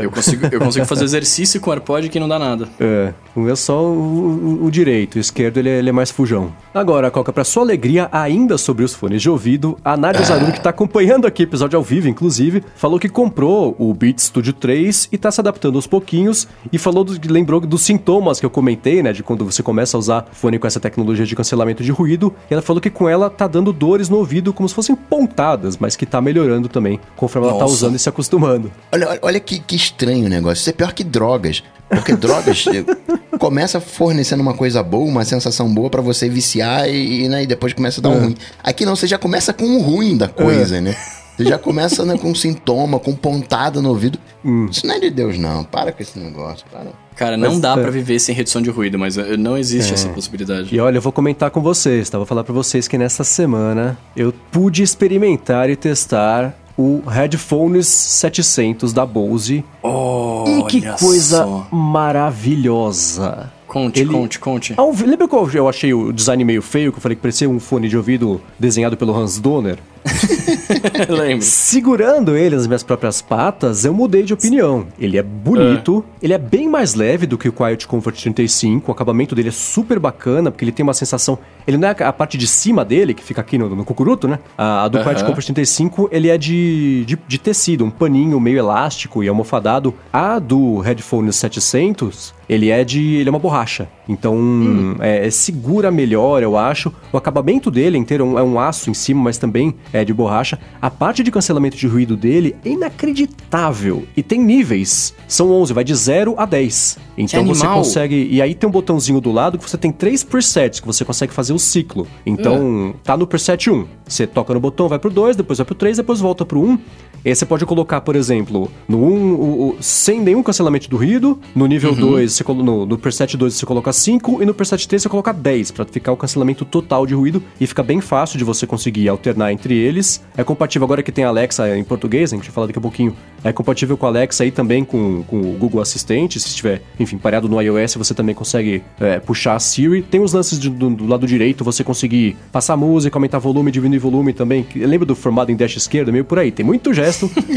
Speaker 2: eu consigo consigo, eu consigo fazer exercício com o AirPod que não dá nada.
Speaker 3: É, o meu é só o, o, o direito, o esquerdo ele é, ele é, mais fujão. Agora, Coca, pra sua alegria, ainda sobre os fones de ouvido, a Nadia Zaruri, que tá acompanhando aqui o episódio ao vivo, inclusive, falou que comprou o Beats Studio 3 e tá se adaptando aos pouquinhos e falou, do, lembrou dos sintomas que eu comentei, né, de quando você começa a usar fone com essa tecnologia de cancelamento de ruído, e ela falou que com ela tá dando dores no ouvido como se fossem pontadas, mas que tá melhorando também conforme Nossa. ela tá usando e se acostumando.
Speaker 1: Olha, olha que, que estranho negócio. Isso é pior que drogas. Porque drogas começa fornecendo uma coisa boa, uma sensação boa para você viciar e, né, e depois começa a dar um é. ruim. Aqui não, você já começa com o ruim da coisa, é. né? Você já começa né, com sintoma, com pontada no ouvido. Hum. Isso não é de Deus, não. Para com esse negócio. Para.
Speaker 2: Cara, não mas, dá é. para viver sem redução de ruído, mas eh, não existe é. essa possibilidade.
Speaker 3: E olha, eu vou comentar com vocês, tá? Vou falar para vocês que nessa semana eu pude experimentar e testar o Headphones 700 da Bose.
Speaker 2: Oh,
Speaker 3: e que coisa só. maravilhosa.
Speaker 2: Conte, Ele... conte, conte.
Speaker 3: Ah, lembra qual eu achei o design meio feio, que eu falei que parecia um fone de ouvido desenhado pelo Hans Donner? Lembro. Segurando ele nas minhas próprias patas, eu mudei de opinião. Ele é bonito, é. ele é bem mais leve do que o Quiet Comfort 35, o acabamento dele é super bacana, porque ele tem uma sensação... Ele não é a parte de cima dele, que fica aqui no, no cucuruto, né? A, a do uh -huh. Quiet Comfort 35, ele é de, de, de tecido, um paninho meio elástico e almofadado. A do Headphone 700 ele é de. ele é uma borracha. Então hum. é, é, segura melhor, eu acho. O acabamento dele inteiro é um aço em cima, mas também é de borracha. A parte de cancelamento de ruído dele é inacreditável. E tem níveis. São 11, vai de 0 a 10. Então você consegue. E aí tem um botãozinho do lado que você tem três presets que você consegue fazer o ciclo. Então, é. tá no preset 1. Você toca no botão, vai pro 2, depois vai pro 3, depois volta pro 1. E aí você pode colocar, por exemplo, no 1, o, o, sem nenhum cancelamento do ruído. No nível uhum. 2, você, no, no preset 2 você coloca 5 e no preset 3 você coloca 10 para ficar o cancelamento total de ruído e fica bem fácil de você conseguir alternar entre eles. É compatível agora que tem a Alexa em português, a gente vai falar daqui a pouquinho. É compatível com a Alexa e também com, com o Google Assistente, se estiver, enfim, pareado no iOS, você também consegue é, puxar a Siri. Tem os lances de, do, do, lado direito, você conseguir passar música, aumentar volume, diminuir volume também. Lembra do formato em dash esquerdo? Meio por aí. Tem muito gesto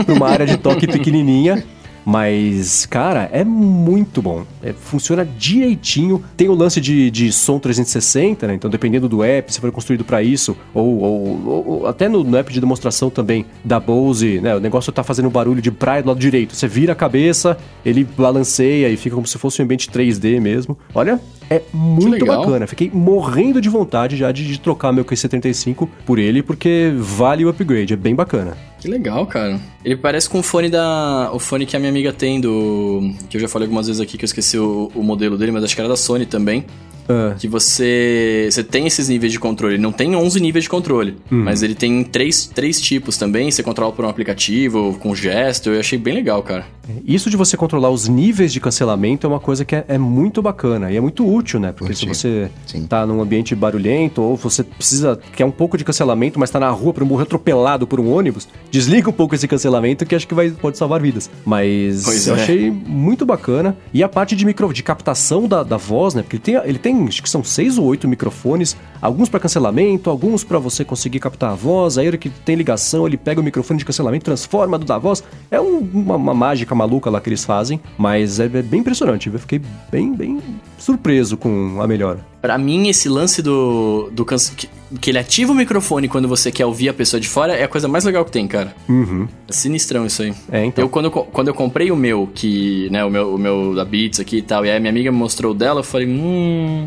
Speaker 3: para uma área de toque pequenininha. Mas, cara, é muito bom. É, funciona direitinho. Tem o lance de, de som 360, né? Então, dependendo do app, se for construído para isso, ou, ou, ou, até no, no, app de demonstração também da Bose, né? O negócio tá fazendo barulho de praia do lado direito. Você vira a cabeça, ele balanceia e fica como se fosse um ambiente 3D mesmo. Olha, é muito bacana. Fiquei morrendo de vontade já de, de trocar meu QC35 por ele, porque vale o upgrade. É bem bacana.
Speaker 2: Que legal, cara. Ele parece com o fone da. O fone que a minha amiga tem do. Que eu já falei algumas vezes aqui que eu esqueci o, o modelo dele, mas acho que era da Sony também. Uh. Que você. Você tem esses níveis de controle. Ele não tem 11 níveis de controle. Uhum. Mas ele tem três, três tipos também. Você controla por um aplicativo, com gesto. Eu achei bem legal, cara.
Speaker 3: Isso de você controlar os níveis de cancelamento é uma coisa que é, é muito bacana e é muito útil, né? Porque se você Sim. tá num ambiente barulhento ou você precisa, quer um pouco de cancelamento, mas tá na rua para morrer atropelado por um ônibus, desliga um pouco esse cancelamento que acho que vai, pode salvar vidas. Mas pois eu é. achei muito bacana. E a parte de micro, de captação da, da voz, né? Porque ele tem, ele tem, acho que são seis ou oito microfones, alguns para cancelamento, alguns para você conseguir captar a voz. Aí ele que tem ligação, ele pega o microfone de cancelamento, transforma do da voz. É um, uma, uma, mágica maluca lá que eles fazem, mas é, é bem impressionante. Eu fiquei bem, bem surpreso com a melhora.
Speaker 2: Para mim, esse lance do, do que, que, ele ativa o microfone quando você quer ouvir a pessoa de fora é a coisa mais legal que tem, cara.
Speaker 3: Uhum.
Speaker 2: É sinistrão isso aí.
Speaker 3: É, então.
Speaker 2: Eu, quando, quando eu comprei o meu, que, né, o meu, o meu da Beats aqui e tal, e aí minha amiga me mostrou o dela, eu falei, hum.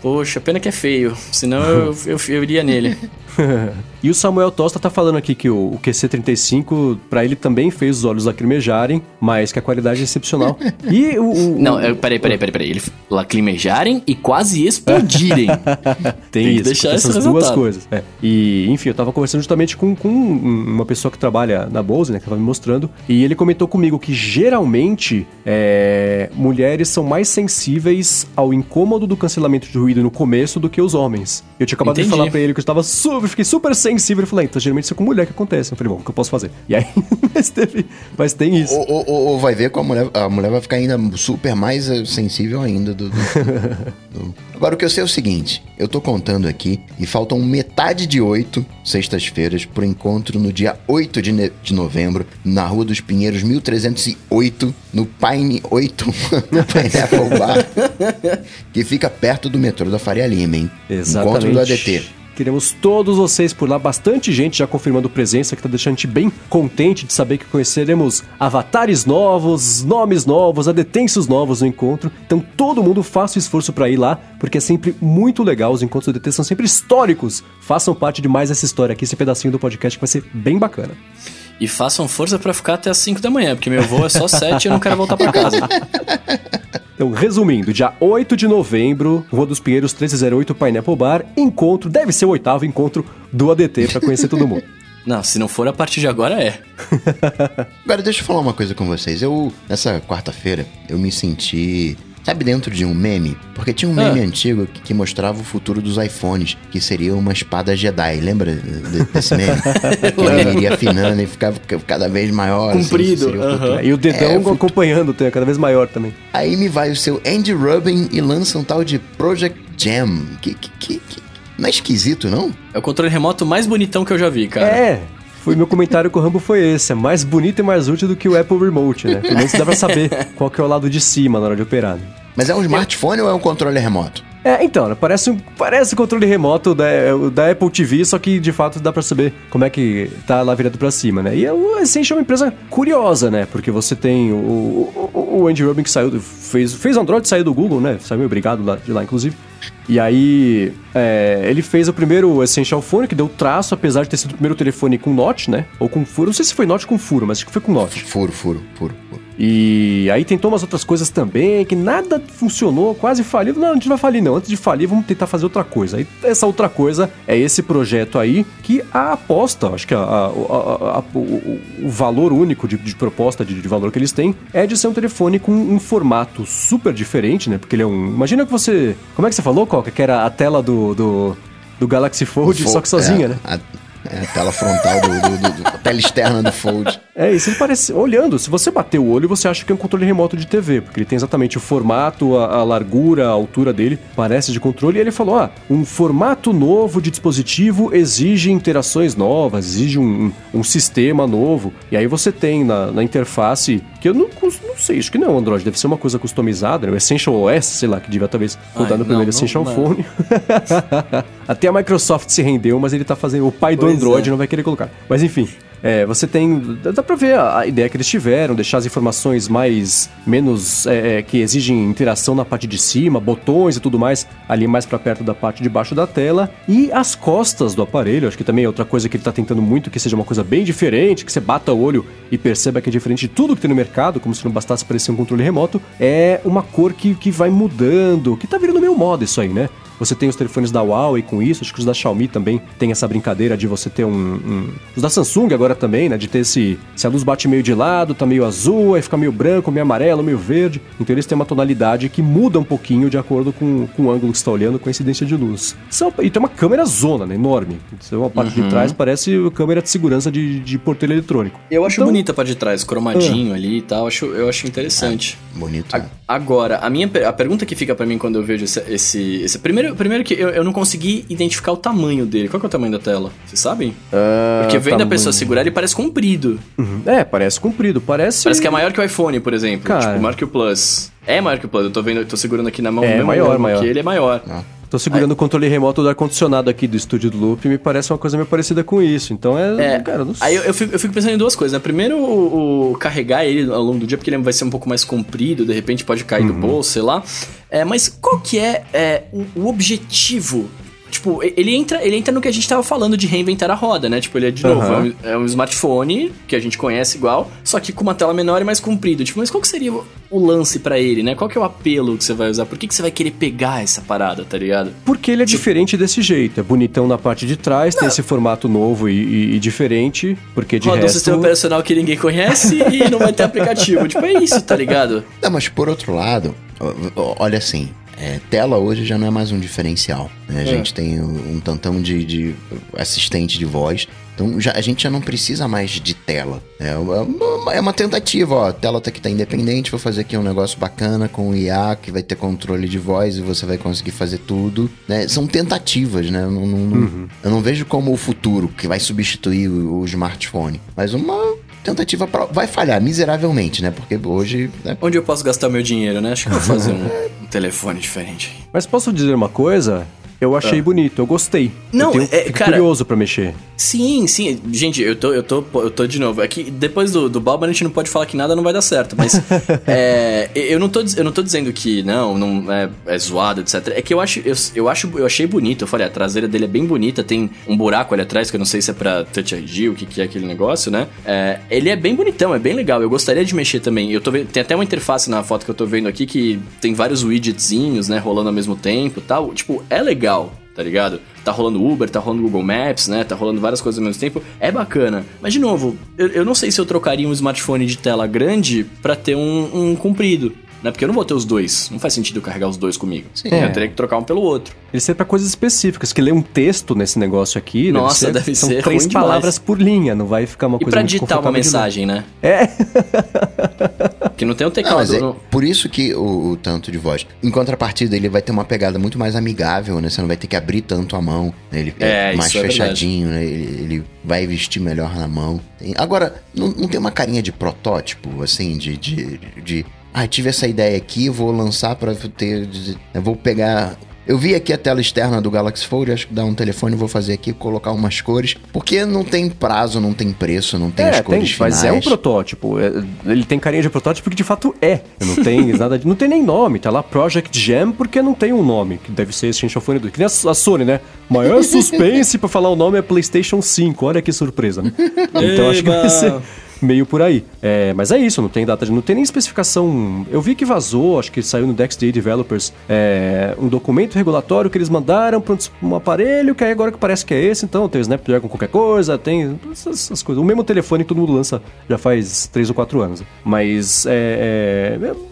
Speaker 2: Poxa, pena que é feio. Senão eu, eu, eu iria nele.
Speaker 3: e o Samuel Tosta tá falando aqui que o, o QC35, para ele também fez os olhos lacrimejarem, mas que a qualidade é excepcional.
Speaker 2: E o. o não, eu, peraí, peraí, peraí, peraí. Ele lacrimejarem e quase explodirem.
Speaker 3: Tem, Tem isso, deixar essas duas coisas. É. E, enfim, eu tava conversando justamente com, com uma pessoa que trabalha na Bose, né, que tava me mostrando, e ele comentou comigo que geralmente é, mulheres são mais sensíveis ao incômodo do cancelamento de ruído no começo do que os homens. Eu tinha acabado Entendi. de falar pra ele que eu estava super eu fiquei super sensível e falei, então geralmente isso é com mulher que acontece. Eu falei, bom, o que eu posso fazer? E aí, mas, teve, mas tem isso.
Speaker 1: Ou, ou, ou, vai ver com a mulher, a mulher vai ficar ainda super mais eh, sensível ainda do, do, do... Agora, o que eu sei é o seguinte: eu tô contando aqui e faltam metade de oito sextas-feiras pro encontro no dia 8 de, de novembro, na Rua dos Pinheiros, 1308, no Pine 8, no Pineapple Bar, que fica perto do metrô da Faria Lima, hein?
Speaker 3: Exatamente.
Speaker 1: Encontro do ADT.
Speaker 3: Queremos todos vocês por lá, bastante gente já confirmando presença, que tá deixando a gente bem contente de saber que conheceremos avatares novos, nomes novos, adetensos novos no encontro. Então todo mundo faça o esforço para ir lá, porque é sempre muito legal, os encontros do DT são sempre históricos. Façam parte de mais essa história aqui, esse pedacinho do podcast que vai ser bem bacana.
Speaker 2: E façam força para ficar até as 5 da manhã, porque meu voo é só 7 e eu não quero voltar para casa.
Speaker 3: Então, resumindo, dia 8 de novembro, Rua dos Pinheiros 1308 Pineapple Bar, encontro, deve ser o oitavo encontro do ADT para conhecer todo mundo.
Speaker 2: Não, se não for a partir de agora é.
Speaker 1: agora deixa eu falar uma coisa com vocês. Eu, nessa quarta-feira, eu me senti Sabe dentro de um meme? Porque tinha um meme ah. antigo que, que, mostrava o futuro dos iPhones, que seria uma espada Jedi. Lembra de, desse meme? que ele iria afinando e ficava cada vez maior.
Speaker 2: Assim, Comprido. Assim,
Speaker 3: uh -huh. E o dedão é, acompanhando, tem cada vez maior também.
Speaker 1: Aí me vai o seu Andy Rubin e lança um tal de Project Jam. Que, que, que, que... Não é esquisito, não?
Speaker 2: É o controle remoto mais bonitão que eu já vi, cara.
Speaker 3: É, foi meu comentário com o Rambo foi esse. É mais bonito e mais útil do que o Apple Remote, né? Pelo menos dá pra saber qual que é o lado de cima na hora de operar. Né?
Speaker 1: Mas é um smartphone ou é um controle remoto?
Speaker 3: É, então, né, parece, um, parece um controle remoto da, da Apple TV, só que de fato dá pra saber como é que tá lá virado pra cima, né? E é o Essential é uma empresa curiosa, né? Porque você tem o, o, o Andy Rubin que saiu, fez, fez Android, saiu do Google, né? Saiu obrigado lá, de lá, inclusive. E aí, é, ele fez o primeiro Essential Phone, que deu traço, apesar de ter sido o primeiro telefone com Note, né? Ou com furo. Não sei se foi Note com furo, mas acho que foi com Note.
Speaker 1: Furo, furo, furo. furo.
Speaker 3: E aí tentou umas outras coisas também, que nada funcionou, quase faliu. Não, a gente não vai falir não. Antes de falir, vamos tentar fazer outra coisa. Aí essa outra coisa é esse projeto aí, que a aposta, acho que a, a, a, o, o, valor único de, de proposta, de, de, valor que eles têm, é de ser um telefone com um formato super diferente, né? Porque ele é um... Imagina que você... Como é que você falou, Coca? Que era a tela do, do, do Galaxy Fold, só que sozinha,
Speaker 1: é,
Speaker 3: né?
Speaker 1: A é, a tela frontal do, do, do, do, a tela externa do Fold.
Speaker 3: É, isso ele parece. Olhando, se você bater o olho, você acha que é um controle remoto de TV, porque ele tem exatamente o formato, a, a largura, a altura dele, parece de controle. E ele falou: ah, um formato novo de dispositivo exige interações novas, exige um, um, um sistema novo. E aí você tem na, na interface, que eu não, não sei, acho que não, Android, deve ser uma coisa customizada, né? o Essential OS, sei lá, que devia talvez rodar no primeiro não, Essential não, Phone. Até a Microsoft se rendeu, mas ele tá fazendo. O pai do pois Android é. não vai querer colocar. Mas enfim. É, você tem. Dá pra ver a, a, ideia que eles tiveram, deixar as informações mais. menos. É, é, que exigem interação na parte de cima, botões e tudo mais, ali mais para perto da parte de baixo da tela. E as costas do aparelho, acho que também é outra coisa que ele tá tentando muito, que seja uma coisa bem diferente, que você bata o olho e perceba que é diferente de tudo que tem no mercado, como se não bastasse parecer um controle remoto. É uma cor que, que vai mudando, que tá virando meio moda isso aí, né? Você tem os telefones da Huawei com isso, acho que os da Xiaomi também tem essa brincadeira de você ter um, um... Os da Samsung agora também, né? De ter esse... Se a luz bate meio de lado, tá meio azul, aí fica meio branco, meio amarelo, meio verde. Então eles têm uma tonalidade que muda um pouquinho de acordo com, com o ângulo que você tá olhando, com a incidência de luz. São, e tem uma câmera zona, né? Enorme. Então, a parte uhum. de trás parece câmera de segurança de, de porteiro eletrônico.
Speaker 2: Eu acho então, bonita a parte de trás, cromadinho ah. ali e tal. Acho, eu acho interessante.
Speaker 1: É, bonito.
Speaker 2: A, agora, a minha a pergunta que fica para mim quando eu vejo esse, esse, esse primeiro, primeiro que eu, eu não consegui identificar o tamanho dele. Qual que é o tamanho da tela? Vocês sabem? Uh, Porque vem tamanho... da pessoa segurar, ele parece comprido.
Speaker 3: Uhum. É, parece comprido. Parece.
Speaker 2: Parece que é maior que o iPhone, por exemplo. Cara... Tipo, maior que o Plus. É maior que o Plus. Eu tô vendo, eu tô segurando aqui na mão.
Speaker 3: É maior, maior.
Speaker 2: ele é maior. Ah.
Speaker 3: Tô segurando Aí... o controle remoto do ar-condicionado aqui do estúdio do Loop e me parece uma coisa meio parecida com isso. Então é.
Speaker 2: é cara, não sei. Aí eu, eu, fico, eu, fico, pensando em duas coisas. Né? Primeiro, o, o, carregar ele ao longo do dia, porque ele vai ser um pouco mais comprido, de repente pode cair uhum. do bolso, sei lá. É, mas qual que é, é o, o objetivo Tipo, ele entra, ele entra no que a gente tava falando de reinventar a roda, né? Tipo, ele é de novo, uhum. é, um, é, um, smartphone que a gente conhece igual, só que com uma tela menor e mais comprido. Tipo, mas qual que seria o, o lance para ele, né? Qual que é o apelo que você vai usar? Por que, que você vai querer pegar essa parada, tá ligado?
Speaker 3: Porque ele é tipo... diferente desse jeito. É bonitão na parte de trás, não. tem esse formato novo e, e, e, diferente, porque de
Speaker 2: Roda
Speaker 3: resto...
Speaker 2: um sistema operacional que ninguém conhece e não vai ter aplicativo. tipo, é isso, tá ligado?
Speaker 1: Não, mas por outro lado, olha assim, é, tela hoje já não é mais um diferencial. Né? A é. gente tem um tantão de, de, assistente de voz. Então já, a gente já não precisa mais de tela. É uma, é uma tentativa, ó. A tela tá aqui tá independente, vou fazer aqui um negócio bacana com o IA que vai ter controle de voz e você vai conseguir fazer tudo. Né? São tentativas, né? Eu não, não, uhum. eu não vejo como o futuro que vai substituir o, o smartphone. Mas uma tentativa pra... vai falhar miseravelmente, né? Porque hoje. Né?
Speaker 2: Onde eu posso gastar meu dinheiro, né? Acho que vou fazer um, um telefone diferente.
Speaker 3: Mas posso dizer uma coisa? Eu achei ah. bonito, eu gostei.
Speaker 2: Não,
Speaker 3: eu tenho,
Speaker 2: é, cara,
Speaker 3: curioso para mexer.
Speaker 2: Sim, sim. Gente, eu tô, eu tô, eu tô de novo. É que depois do, do Balba a gente não pode falar que nada não vai dar certo, mas é, eu, não tô, eu não tô dizendo que não, não é, é zoado, etc. É que eu acho, eu, eu acho, eu achei bonito. Eu falei, a traseira dele é bem bonita, tem um buraco ali atrás que eu não sei se é pra Touch ID, o que, que é aquele negócio, né? É, ele é bem bonitão, é bem legal. Eu gostaria de mexer também. Eu tô vendo, tem até uma interface na foto que eu tô vendo aqui que tem vários widgetzinhos, né, rolando ao mesmo tempo, tal. Tipo, é legal tá ligado? Tá rolando Uber, tá rolando Google Maps, né? Tá rolando várias coisas ao mesmo tempo. É bacana. Mas, de novo, eu, eu não sei se eu trocaria um smartphone de tela grande para ter um, um comprido. Né? Porque eu não vou ter os dois. Não faz sentido eu carregar os dois comigo. Sim. É. Eu teria que trocar um pelo outro.
Speaker 3: Ele serve pra coisas específicas. Que ler um texto nesse negócio aqui.
Speaker 2: Nossa, deve ser. Deve
Speaker 3: são
Speaker 2: ser
Speaker 3: três palavras demais. por linha. Não vai ficar uma
Speaker 2: e
Speaker 3: coisa
Speaker 2: pra digitar uma mensagem, né?
Speaker 3: É.
Speaker 2: que não tem um teclado.
Speaker 1: Não, é por isso que o, o, tanto de voz. Em contrapartida, ele vai ter uma pegada muito mais amigável, né? Você não vai ter que abrir tanto a mão. Né? Ele é, é mais é fechadinho, né? Ele, ele, vai vestir melhor na mão. Agora, não, não tem uma carinha de protótipo, assim, de, de, de ah, tive essa ideia aqui, vou lançar para ter. Vou pegar eu vi aqui a tela externa do Galaxy Fold, acho que dá um telefone, vou fazer aqui, colocar umas cores, porque não tem prazo, não tem preço, não tem é, as cores tem, finais.
Speaker 3: Mas é um protótipo, é, ele tem carinha de protótipo que de fato é. Não tem nada de, não tem nem nome, tá lá Project Jam porque não tem um nome, que deve ser esse Shenshofone do que nem a, a Sony, né? Maior suspense para falar o nome é PlayStation 5, olha que surpresa. Né? Então acho que vai ser meio por aí. É, mas é isso, não tem data, não tem nem especificação. Eu vi que vazou, acho que saiu no Day Developers, é, um documento regulatório que eles mandaram para um aparelho, que aí agora que parece que é esse, então tem o Snapdragon qualquer coisa, tem essas, essas, coisas. O mesmo telefone que todo mundo lança já faz 3 ou 4 anos. Mas é, é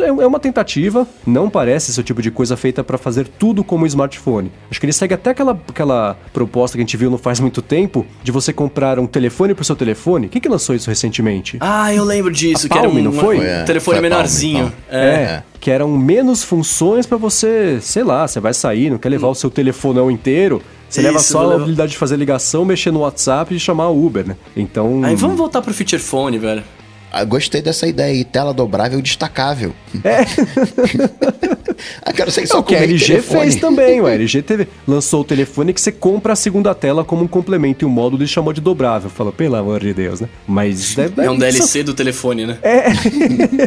Speaker 3: é, é uma tentativa, não parece ser o tipo de coisa feita para fazer tudo como smartphone. Acho que ele segue até aquela, aquela proposta que a gente viu não faz muito tempo, de você comprar um telefone pro seu telefone. Quem que lançou isso recentemente?
Speaker 2: Ah, eu lembro disso, a que Palme, era um, não foi? Um telefone foi menorzinho.
Speaker 3: Palme, é. é. Que eram menos funções para você, sei lá, você vai sair, não quer levar hum. o seu telefonão inteiro, você Isso, leva só a habilidade de fazer ligação, mexer no WhatsApp e chamar o Uber, né? Então.
Speaker 2: Aí vamos voltar pro feature phone, velho.
Speaker 1: Ah, gostei dessa ideia aí, tela dobrável destacável. É.
Speaker 3: ah, quero sei só o que a LG telefone. fez também. O LG teve, lançou o telefone que você compra a segunda tela como um complemento e o módulo ele chamou de dobrável. Falou, pelo amor de Deus, né?
Speaker 2: Mas é, é um DLC do telefone, né?
Speaker 3: É,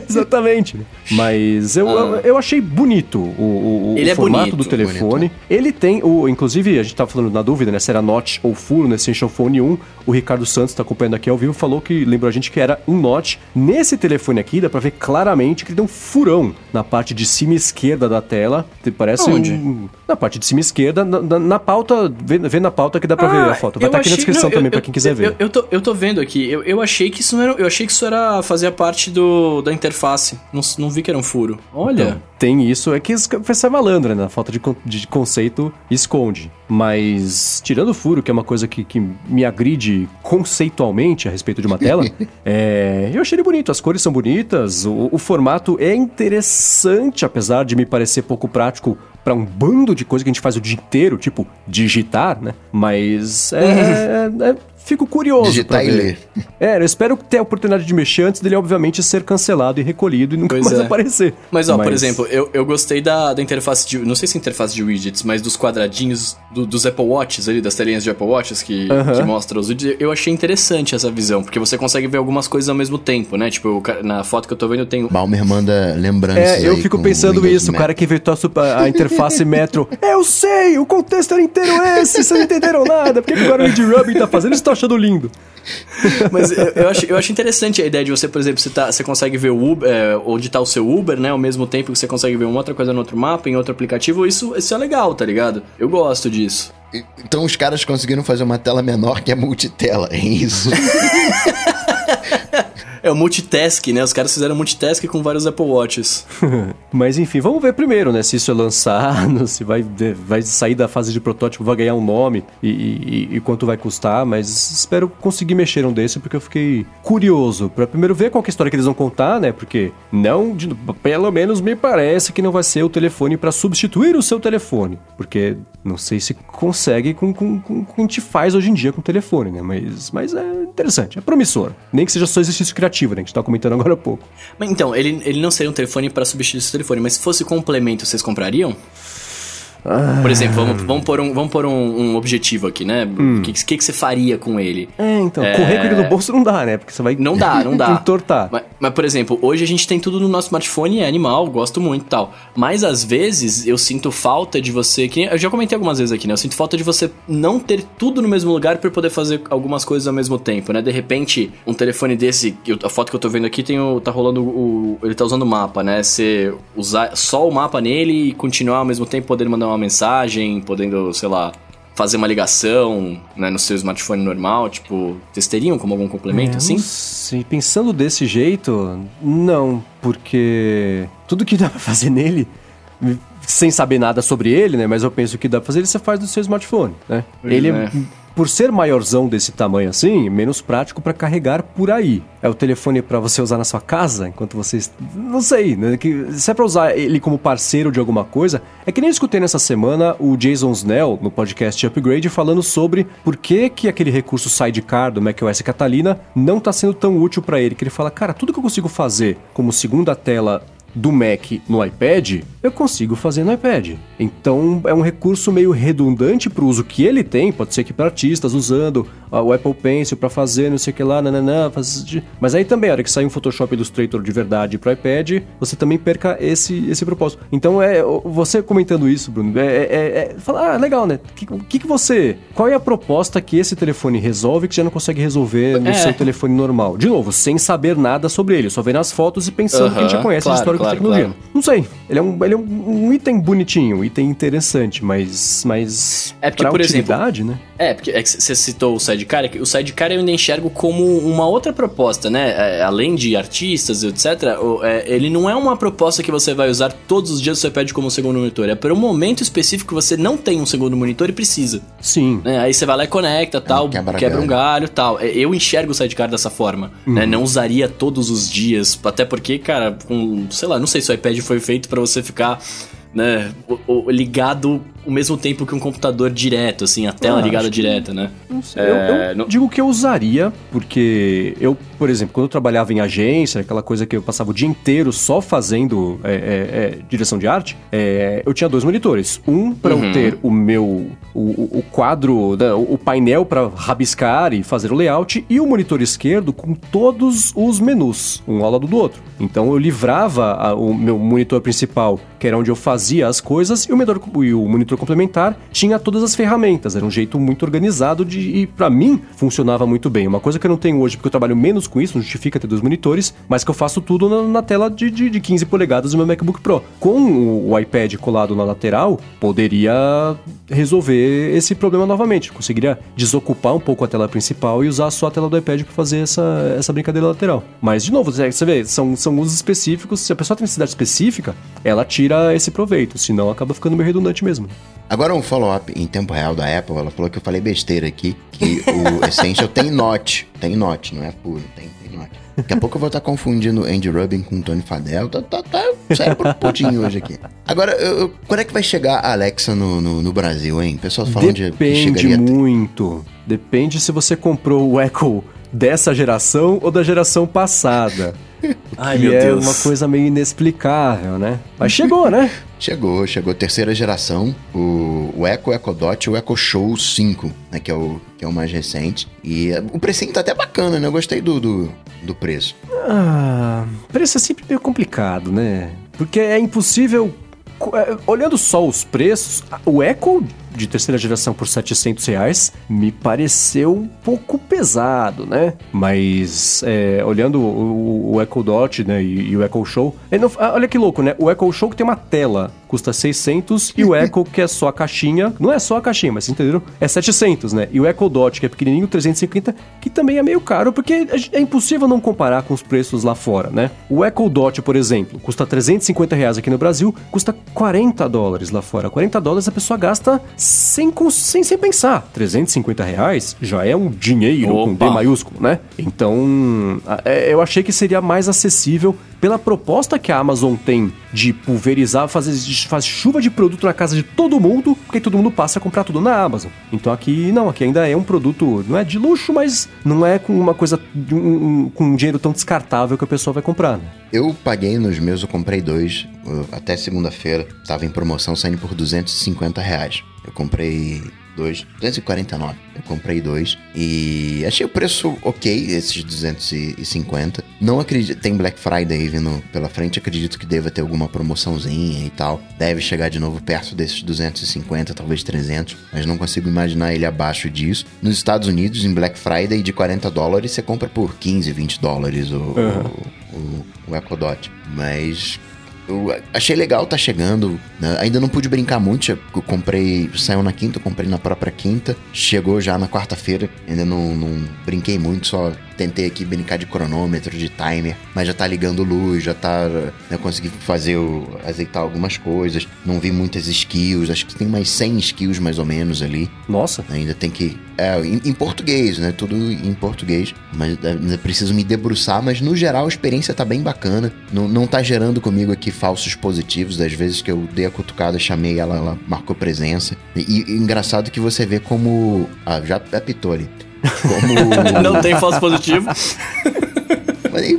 Speaker 3: exatamente. Mas eu, ah. eu, eu, achei bonito o, o, o formato é bonito, do telefone. Bonito. Ele tem, o, inclusive, a gente tava falando na dúvida, né? Se era Notch ou Full no Essential Phone 1. O Ricardo Santos, tá acompanhando aqui ao vivo, falou que lembrou a gente que era um arte. Nesse telefone aqui dá pra ver claramente que ele tem um furão na parte de cima esquerda da tela. Parece
Speaker 2: Onde?
Speaker 3: um... Na parte de cima esquerda, na, na, na pauta, vê, vê na pauta que dá pra ver a foto. Vai
Speaker 2: Ah,
Speaker 3: estar aqui na
Speaker 2: achei-
Speaker 3: descrição
Speaker 2: não,
Speaker 3: também pra quem quiser
Speaker 2: eu,
Speaker 3: ver.
Speaker 2: Eu, eu tô, eu tô vendo aqui, eu, eu achei que isso não era. Eu achei que isso era fazia parte do, da interface. Não, não vi que era um furo. Olha.
Speaker 3: Então, tem isso, é que isso vai ser malandro, né? Na falta de, de conceito, esconde. Mas, tirando o furo, que é uma coisa que, que me agride conceitualmente a respeito de uma tela, é, eu achei ele bonito. As cores são bonitas, o, o formato é interessante, apesar de me parecer pouco prático para um bando de coisa que a gente faz o dia inteiro, tipo digitar, né? Mas é, é- é- fico curioso.
Speaker 1: Digitar e ler.
Speaker 3: É, eu espero ter a oportunidade de mexer antes dele, obviamente, ser cancelado e recolhido e nunca
Speaker 2: Pois
Speaker 3: mais
Speaker 2: é.
Speaker 3: aparecer.
Speaker 2: Mas, ó, por exemplo, eu, eu gostei da, da interface de. Não sei se é interface de widgets, mas dos quadradinhos do- dos Apple Watches ali, das telinhas de Apple Watches que,
Speaker 3: Aham.
Speaker 2: que mostram os vídeos. Eu achei interessante essa visão, porque você consegue ver algumas coisas ao mesmo tempo, né? Tipo, ca- na foto que eu tô vendo, tem.
Speaker 1: Balmer manda lembranças.
Speaker 3: É, eu
Speaker 1: aí
Speaker 3: fico
Speaker 1: com
Speaker 3: pensando
Speaker 1: Windows
Speaker 3: isso, o cara que inventou a, a interface Metro. Eu sei, o contexto era inteiro esse, vocês não entenderam nada. Por que, agora o Andy Rubin tá fazendo? Eles estão achando lindo.
Speaker 2: Mas eu, eu, acho, eu acho interessante a ideia de você, por exemplo, você, tá, você consegue ver o Uber, é, onde tá o seu Uber, né? Ao mesmo tempo que você consegue ver uma outra coisa no outro mapa, em outro aplicativo. Isso, isso é legal, tá ligado? Eu gosto disso.
Speaker 1: Então os caras conseguiram fazer uma tela menor que é multitela, é isso.
Speaker 2: É o multitask, né? Os caras fizeram multitask com vários Apple Watches.
Speaker 3: Mas enfim, vamos ver primeiro, né? Se isso é lançado, se vai, vai sair da fase de protótipo, vai ganhar um nome e, e- e quanto vai custar. Mas espero conseguir mexer um desse porque eu fiquei curioso. Pra primeiro ver qual é a história que eles vão contar, né? Porque não, de- pelo menos me parece que não vai ser o telefone pra substituir o seu telefone. Porque não sei se consegue com, com, com, com o que a gente faz hoje em dia com o telefone, né? Mas, mas é interessante, é promissor. Nem que seja só exercício criativo, né? Que a gente tá comentando agora há pouco.
Speaker 2: Mas então, ele, ele não seria um telefone para substituir esse telefone, mas se fosse complemento, vocês comprariam? Por exemplo, vamos, vamos pôr, um, vamos pôr um, um objetivo aqui, né? O que, que, que você faria com ele?
Speaker 3: É, então, correr com ele no bolso não dá, né? Porque você vai
Speaker 2: Não dá, não dá.
Speaker 3: entortar.
Speaker 2: Mas, mas, por exemplo, hoje a gente tem tudo no nosso smartphone, é animal, gosto muito e tal. Mas às vezes eu sinto falta de você. Que, eu já comentei algumas vezes aqui, né? Eu sinto falta de você não ter tudo no mesmo lugar pra poder fazer algumas coisas ao mesmo tempo, né? De repente, um telefone desse, a foto que eu tô vendo aqui tem o, tá rolando o. Ele tá usando o mapa, né? Você usar só o mapa nele e continuar ao mesmo tempo podendo mandar uma mensagem, podendo, sei lá. Fazer uma ligação né, no seu smartphone normal, tipo, vocês teriam como algum complemento
Speaker 3: É,
Speaker 2: assim?
Speaker 3: sei, pensando desse jeito, não, porque tudo que dá pra fazer nele, sem saber nada sobre ele, né? Mas eu penso que dá pra fazer, ele você faz do seu smartphone, né?
Speaker 2: Pois
Speaker 3: ele,
Speaker 2: é.
Speaker 3: Por ser maiorzão desse tamanho assim, menos prático pra carregar por aí. É o telefone pra você usar na sua casa, enquanto você... Não sei, né? Que, se é pra usar ele como parceiro de alguma coisa, é que nem escutei nessa semana o Jason Snell, no podcast Upgrade, falando sobre por que, que aquele recurso sidecar do macOS Catalina não tá sendo tão útil pra ele. Que ele fala, cara, tudo que eu consigo fazer como segunda tela do Mac no iPad, eu consigo fazer no iPad. Então é um recurso meio redundante para o uso que ele tem, pode ser que para artistas usando ah, o Apple Pencil para fazer não sei o que lá, nananã, faz mas aí também, a hora que sair um Photoshop Illustrator de verdade para iPad, você também perca esse, esse propósito. Então é você comentando isso, Bruno, é, é, é, fala, ah, legal, né? O que, que, que você. Qual é a proposta que esse telefone resolve que já não consegue resolver no
Speaker 2: É.
Speaker 3: seu telefone normal? De novo, sem saber nada sobre ele, só vendo as fotos e pensando que a gente já conhece a
Speaker 2: claro,
Speaker 3: história da
Speaker 2: claro,
Speaker 3: tecnologia.
Speaker 2: claro.
Speaker 3: Não sei. Ele é um, ele é um, um item bonitinho, um item interessante, mas. mas
Speaker 2: É porque, por exemplo,
Speaker 3: né?
Speaker 2: É, porque é você citou o Sidecar, é que o Sidecar eu ainda enxergo como uma outra proposta, né? É, além de artistas, etc., o- é, ele não é uma proposta que você vai usar todos os dias do seu iPad como segundo monitor. É para um momento específico que você não tem um segundo monitor e precisa.
Speaker 3: Sim.
Speaker 2: né? Aí você vai lá e conecta, tal,
Speaker 1: quebra
Speaker 2: quebra, um
Speaker 1: galho.
Speaker 2: tal. É, Eu enxergo o Sidecar dessa forma, né? Não usaria todos os dias, até porque, cara, com, sei lá, não sei se o iPad foi feito para você ficar, né, o- o- mesmo tempo que um computador direto, assim, a tela
Speaker 3: Ah,
Speaker 2: ligada direta, né?
Speaker 3: Não sei.
Speaker 2: É,
Speaker 3: eu eu
Speaker 2: não-
Speaker 3: digo que eu usaria, porque eu, por exemplo, quando eu trabalhava em agência, aquela coisa que eu passava o dia inteiro só fazendo é, é, é, direção de arte, é, eu tinha dois monitores. Um para
Speaker 2: Uhum.
Speaker 3: eu ter o meu, o, o quadro, né, o painel para rabiscar e fazer o layout e o monitor esquerdo com todos os menus, um ao lado do outro. Então eu livrava a, o meu monitor principal, que era onde eu fazia as coisas, e o monitor, e o monitor complementar tinha todas as ferramentas. Era um jeito muito organizado de, e para mim funcionava muito bem. Uma coisa que eu não tenho hoje, porque eu trabalho menos com isso, não justifica ter dois monitores, mas que eu faço tudo na, na tela de, de, de 15 polegadas do meu MacBook Pro. Com o, o iPad colado na lateral, poderia resolver esse problema novamente. Conseguiria desocupar um pouco a tela principal e usar só a tela do iPad para fazer essa, essa brincadeira lateral. Mas, de novo, você vê, são, são usos específicos. Se a pessoa tem necessidade específica, ela tira esse proveito, senão acaba ficando meio redundante mesmo.
Speaker 1: Agora um follow-up em tempo real da Apple, ela falou que eu falei besteira aqui, que o Essential tem Note, tem Note, não é puro, tem, tem Note. Daqui a pouco eu vou estar confundindo Andy Rubin com Tony Fadell. Tá, tá, tá sério putinho hoje aqui. Agora, eu, quando é que vai chegar a Alexa no, no, no Brasil, hein? Pessoal falando
Speaker 3: Depende de muito. Depende se você comprou o Echo dessa geração ou da geração passada. Ai, meu é Deus. uma coisa meio inexplicável, né? Mas chegou, né?
Speaker 1: Chegou, chegou terceira geração, o, o Echo, o Echo Dot e o Echo Show 5, né, que é o, que é o mais recente. E o precinho tá até bacana, né? Eu gostei do, do, do preço.
Speaker 3: Ah, preço é sempre meio complicado, né? Porque é impossível é, olhando só os preços, o Echo de terceira geração por 700 reais me pareceu um pouco pesado, né? Mas é, olhando o, o, Echo Dot né, e, e o Echo Show, não, ah, olha que louco, né? O Echo Show que tem uma tela custa 600 e o Echo que é só a caixinha, não é só a caixinha, mas entenderam? É 700, né? E o Echo Dot que é pequenininho, 350, que também é meio caro porque é impossível não comparar com os preços lá fora, né? O Echo Dot, por exemplo, custa 350 reais aqui no Brasil, custa 40 dólares lá fora. 40 dólares a pessoa gasta sem, sem, sem pensar. 350 reais já é um dinheiro Opa. com D maiúsculo, né? Então, é, eu achei que seria mais acessível pela proposta que a Amazon tem de pulverizar, fazer, fazer chuva de produto na casa de todo mundo, porque todo mundo passa a comprar tudo na Amazon. Então aqui não, aqui ainda é um produto, não é de luxo, mas não é com uma coisa, um, um, com um dinheiro tão descartável que a pessoa vai comprar, né?
Speaker 1: Eu paguei nos meus, eu comprei dois, até segunda-feira, tava em promoção saindo por 250 reais. Eu comprei dois, 249. Eu comprei dois e achei o preço ok, esses 250. Não acredito, tem Black Friday vindo pela frente, acredito que deva ter alguma promoçãozinha e tal. Deve chegar de novo perto desses 250, talvez 300, mas não consigo imaginar ele abaixo disso. Nos Estados Unidos, em Black Friday de 40 dólares, você compra por 15, 20 dólares o, uhum. o, o, o Dot. Mas eu achei legal, tá chegando. Né? Ainda não pude brincar muito. Eu comprei. Saiu na quinta, eu comprei na própria quinta. Chegou já na quarta-feira. Ainda não, não brinquei muito, só tentei aqui brincar de cronômetro, de timer, mas já tá ligando luz, já tá. Né, consegui fazer o. azeitar algumas coisas. Não vi muitas skills, acho que tem mais 100 skills mais ou menos ali.
Speaker 3: Nossa.
Speaker 1: Ainda tem que. É, em, em português, né? Tudo em português. Mas ainda preciso me debruçar, mas no geral a experiência tá bem bacana. Não, não tá gerando comigo aqui falsos positivos. Das vezes que eu dei a cutucada, chamei ela, ela marcou presença. E, e engraçado que você vê como. Ah, já apitou ali.
Speaker 2: Como... não tem falso positivo.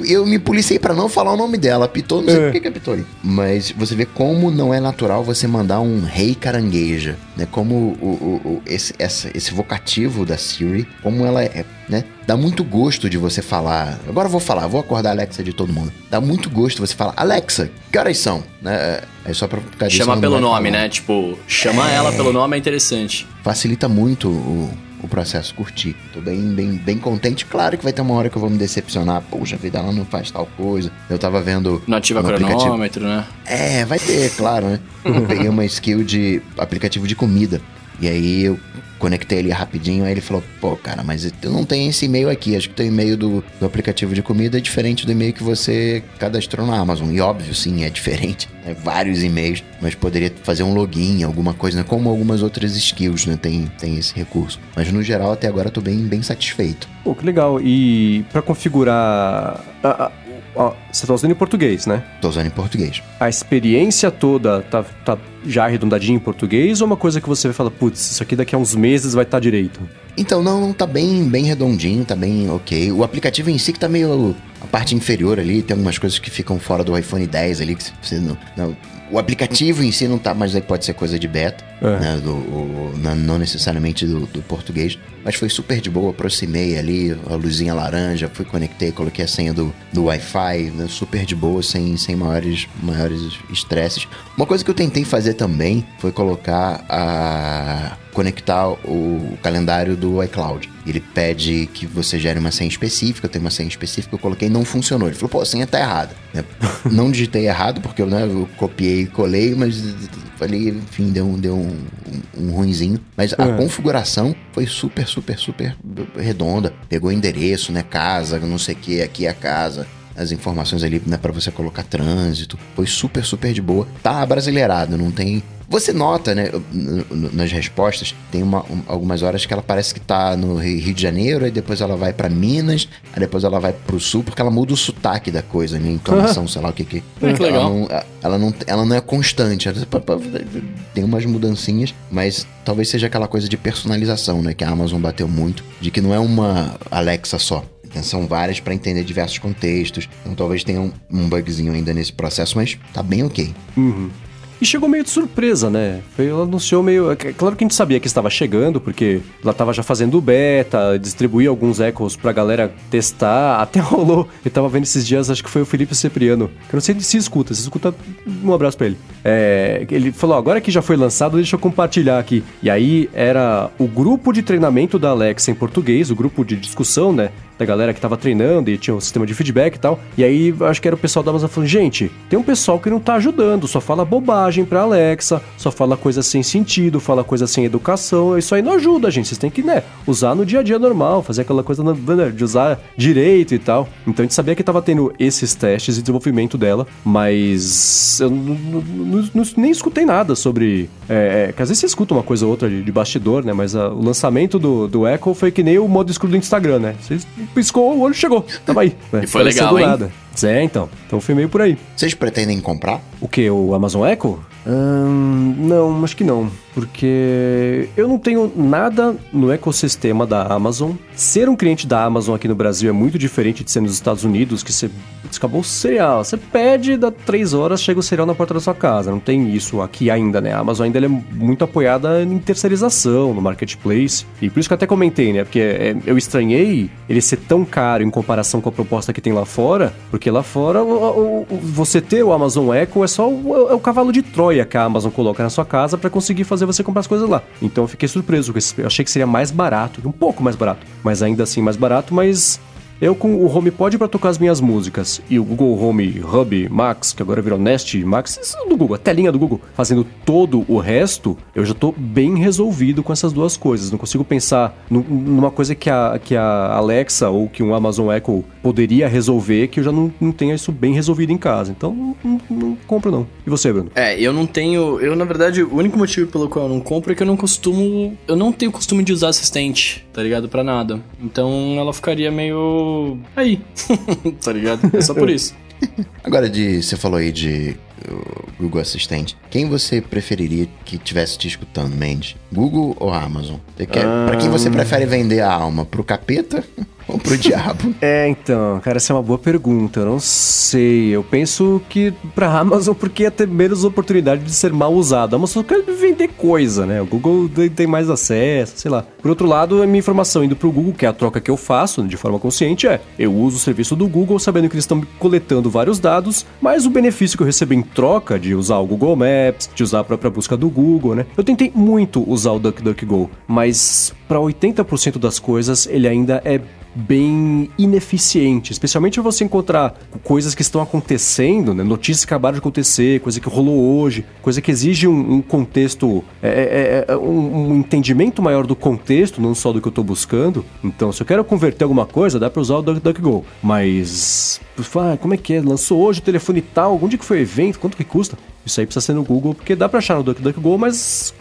Speaker 1: Eu me policiei para não falar o nome dela. Pitou, não sei é. por que é Pitou ali. Mas você vê como não é natural você mandar um rei carangueja, né? Como o, o, o esse, essa, esse vocativo da Siri, como ela é, né? Dá muito gosto de você falar. Agora eu vou falar, vou acordar a Alexa de todo mundo. Dá muito gosto você falar, Alexa, que horas são? Né? É só pra ficar
Speaker 2: Chama pelo nome, falar. né? Tipo, chamar é... ela pelo nome é interessante.
Speaker 1: Facilita muito o o processo, curti. Tô bem, bem, bem contente. Claro que vai ter uma hora que eu vou me decepcionar. Poxa vida, ela não faz tal coisa. Eu tava vendo.
Speaker 2: Não ativa cronômetro, né?
Speaker 1: É, vai ter, claro, né? Eu peguei uma skill de aplicativo de comida. E aí eu conectei ele rapidinho, aí ele falou, pô, cara, mas eu não tenho esse e-mail aqui, acho que o teu e-mail do, do aplicativo de comida é diferente do e-mail que você cadastrou na Amazon. E óbvio, sim, é diferente, né? vários e-mails, mas poderia fazer um login, alguma coisa, né? como algumas outras skills, né? Tem, tem esse recurso. Mas no geral, até agora, eu tô bem, bem satisfeito.
Speaker 3: Pô, que legal. E para configurar... Ó, você tá usando em português, né?
Speaker 1: Tô usando em português.
Speaker 3: A experiência toda tá, tá já arredondadinha em português ou uma coisa que você vai falar, putz, isso aqui daqui a uns meses vai estar tá direito?
Speaker 1: Então, não, não, tá bem, bem redondinho, tá bem ok. O aplicativo em si que tá meio. A parte inferior ali, tem algumas coisas que ficam fora do iPhone 10 ali, que você não. não o aplicativo em si não tá, mas aí pode ser coisa de beta. É. né, do, o, não, não, necessariamente do, do, português, mas foi super de boa. Aproximei ali a luzinha laranja, fui conectei, coloquei a senha do, do Wi-Fi, né, super de boa, sem, sem maiores maiores estresses. Uma coisa que eu tentei fazer também foi colocar a conectar o calendário do iCloud. Ele pede que você gere uma senha específica, eu tenho uma senha específica, eu coloquei não funcionou. Ele falou, pô, a senha tá errada. não digitei errado, porque né, eu copiei e colei, mas ali, enfim, deu um, deu um, um, um ruinzinho. Mas a é. configuração foi super, super, super redonda. Pegou endereço, né? Casa, não sei o que, aqui é a casa as informações ali, né, para você colocar trânsito. Foi super, super de boa. Tá brasileirado, não tem você nota, né, nas respostas, tem uma, um, algumas horas que ela parece que tá no Rio de Janeiro, aí depois ela vai para Minas, aí depois ela vai pro sul, porque ela muda o sotaque da coisa, né? Entonação, sei lá o que que.
Speaker 2: É, que legal.
Speaker 1: Ela não, ela não, ela não é constante. Tem umas mudancinhas, mas talvez seja aquela coisa de personalização, né? Que a Amazon bateu muito, de que não é uma Alexa só. São várias para entender diversos contextos. Então talvez tenha um, um bugzinho ainda nesse processo, mas tá bem ok.
Speaker 3: Uhum. E chegou meio de surpresa, né? Ela anunciou meio. É claro que a gente sabia que estava chegando, porque ela estava já fazendo beta, distribuía alguns Echoes pra galera testar. Até rolou. Eu tava vendo esses dias, acho que foi o Felipe Cipriano, que eu não sei se escuta. Se escuta, um abraço pra ele. É, ele falou: agora que já foi lançado, deixa eu compartilhar aqui. E aí era o grupo de treinamento da Alexa em português, o grupo de discussão, né? Da galera que tava treinando e tinha um sistema de feedback e tal. E aí acho que era o pessoal da Amazon falando: gente, tem um pessoal que não tá ajudando, só fala bobagem pra Alexa, só fala coisa sem sentido, fala coisa sem educação. Isso aí não ajuda, gente. Vocês têm que, né, usar no dia a dia normal, fazer aquela coisa né, de usar direito e tal. Então a gente sabia que tava tendo esses testes e desenvolvimento dela, mas eu nem escutei nada sobre. É, é, que às vezes você escuta uma coisa ou outra de, de bastidor, né? Mas a, o lançamento do, do Echo foi que nem o modo escuro do Instagram, né? Vocês piscou, o olho chegou. Tava aí.
Speaker 2: Né? E foi legal, hein? Nada.
Speaker 3: É, então. Então foi meio por aí.
Speaker 1: Vocês pretendem comprar?
Speaker 3: O que? O Amazon Echo? Hum, não, acho que não. Porque eu não tenho nada no ecossistema da Amazon. Ser um cliente da Amazon aqui no Brasil é muito diferente de ser nos Estados Unidos, que você acabou o cereal. Você pede, dá três horas, chega o cereal na porta da sua casa. Não tem isso aqui ainda, né? A Amazon ainda é muito apoiada em terceirização, no marketplace. E por isso que eu até comentei, né? Porque é, eu estranhei ele ser tão caro em comparação com a proposta que tem lá fora, porque lá fora o, o, você ter o Amazon Echo é só o, é o cavalo de Troia que a Amazon coloca na sua casa para conseguir fazer você comprar as coisas lá. Então eu fiquei surpreso com esse. Eu achei que seria mais barato, um pouco mais barato, mas ainda assim mais barato, mas eu com o HomePod para tocar as minhas músicas e o Google Home Hub Max, que agora virou Nest Max, isso é do Google, a telinha do Google, fazendo todo o resto, eu já tô bem resolvido com essas duas coisas. Não consigo pensar numa coisa que a, que a Alexa ou que um Amazon Echo poderia resolver que eu já não, não tenha isso bem resolvido em casa. Então não, não, compro não. E você, Bruno?
Speaker 2: É, eu não tenho. Eu, na verdade, o único motivo pelo qual eu não compro é que eu não costumo. Eu não tenho costume de usar assistente, tá ligado? Pra nada. Então ela ficaria meio aí. tá ligado? É só por isso.
Speaker 1: Agora, de, você falou aí de Google Assistente. Quem você preferiria que tivesse te escutando, Mendes? Google ou Amazon? Quer, ah... Pra quem você prefere vender a alma? Pro capeta ou pro diabo?
Speaker 3: É, então, cara, essa é uma boa pergunta. Eu não sei. Eu penso que pra Amazon, porque ia ter menos oportunidade de ser mal usado. A Amazon quer vender coisa, né? O Google tem mais acesso, sei lá. Por outro lado, a minha informação indo pro Google, que é a troca que eu faço de forma consciente, é eu uso o serviço do Google sabendo que eles estão coletando vários dados, mas o benefício que eu recebo em troca de usar o Google Maps, de usar a própria busca do Google, né? Eu tentei muito usar o DuckDuckGo, mas para 80% das coisas ele ainda é bem ineficiente, especialmente você encontrar coisas que estão acontecendo, né? notícias que acabaram de acontecer, coisa que rolou hoje, coisa que exige um, um contexto, é, é, é, é um, um, entendimento maior do contexto, não só do que eu estou buscando. Então, se eu quero converter alguma coisa, dá para usar o DuckDuckGo, mas ah, como é que é? Lançou hoje o telefone tal, onde que foi o evento, quanto que custa? Isso aí precisa ser no Google, porque dá para achar no DuckDuckGo, mas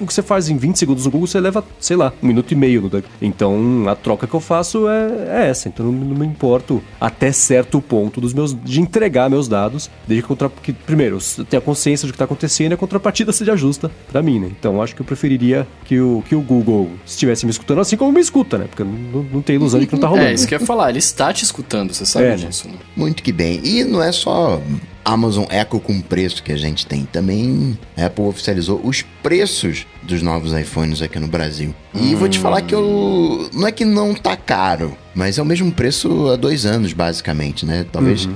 Speaker 3: o que você faz em 20 segundos no Google, você leva, sei lá, um minuto e meio. No... Então, a troca que eu faço é, é essa. Então, não, não, me importo até certo ponto dos meus, de entregar meus dados, desde que, contra, que primeiro, tenha consciência do que está acontecendo e a contrapartida seja justa para mim, né? Então, acho que eu preferiria que o, que o Google estivesse me escutando assim como me escuta, né? Porque não, não tem ilusão de que não tá rolando.
Speaker 2: É, isso que eu ia falar, ele está te escutando, você sabe é, né? disso, né?
Speaker 1: Muito que bem. E não é só Amazon Echo com preço que a gente tem. Também a Apple oficializou os preços dos novos iPhones aqui no Brasil. E vou te falar que eu. Não é que não tá caro, mas é o mesmo preço há dois anos, basicamente, né? Talvez.
Speaker 3: Uhum.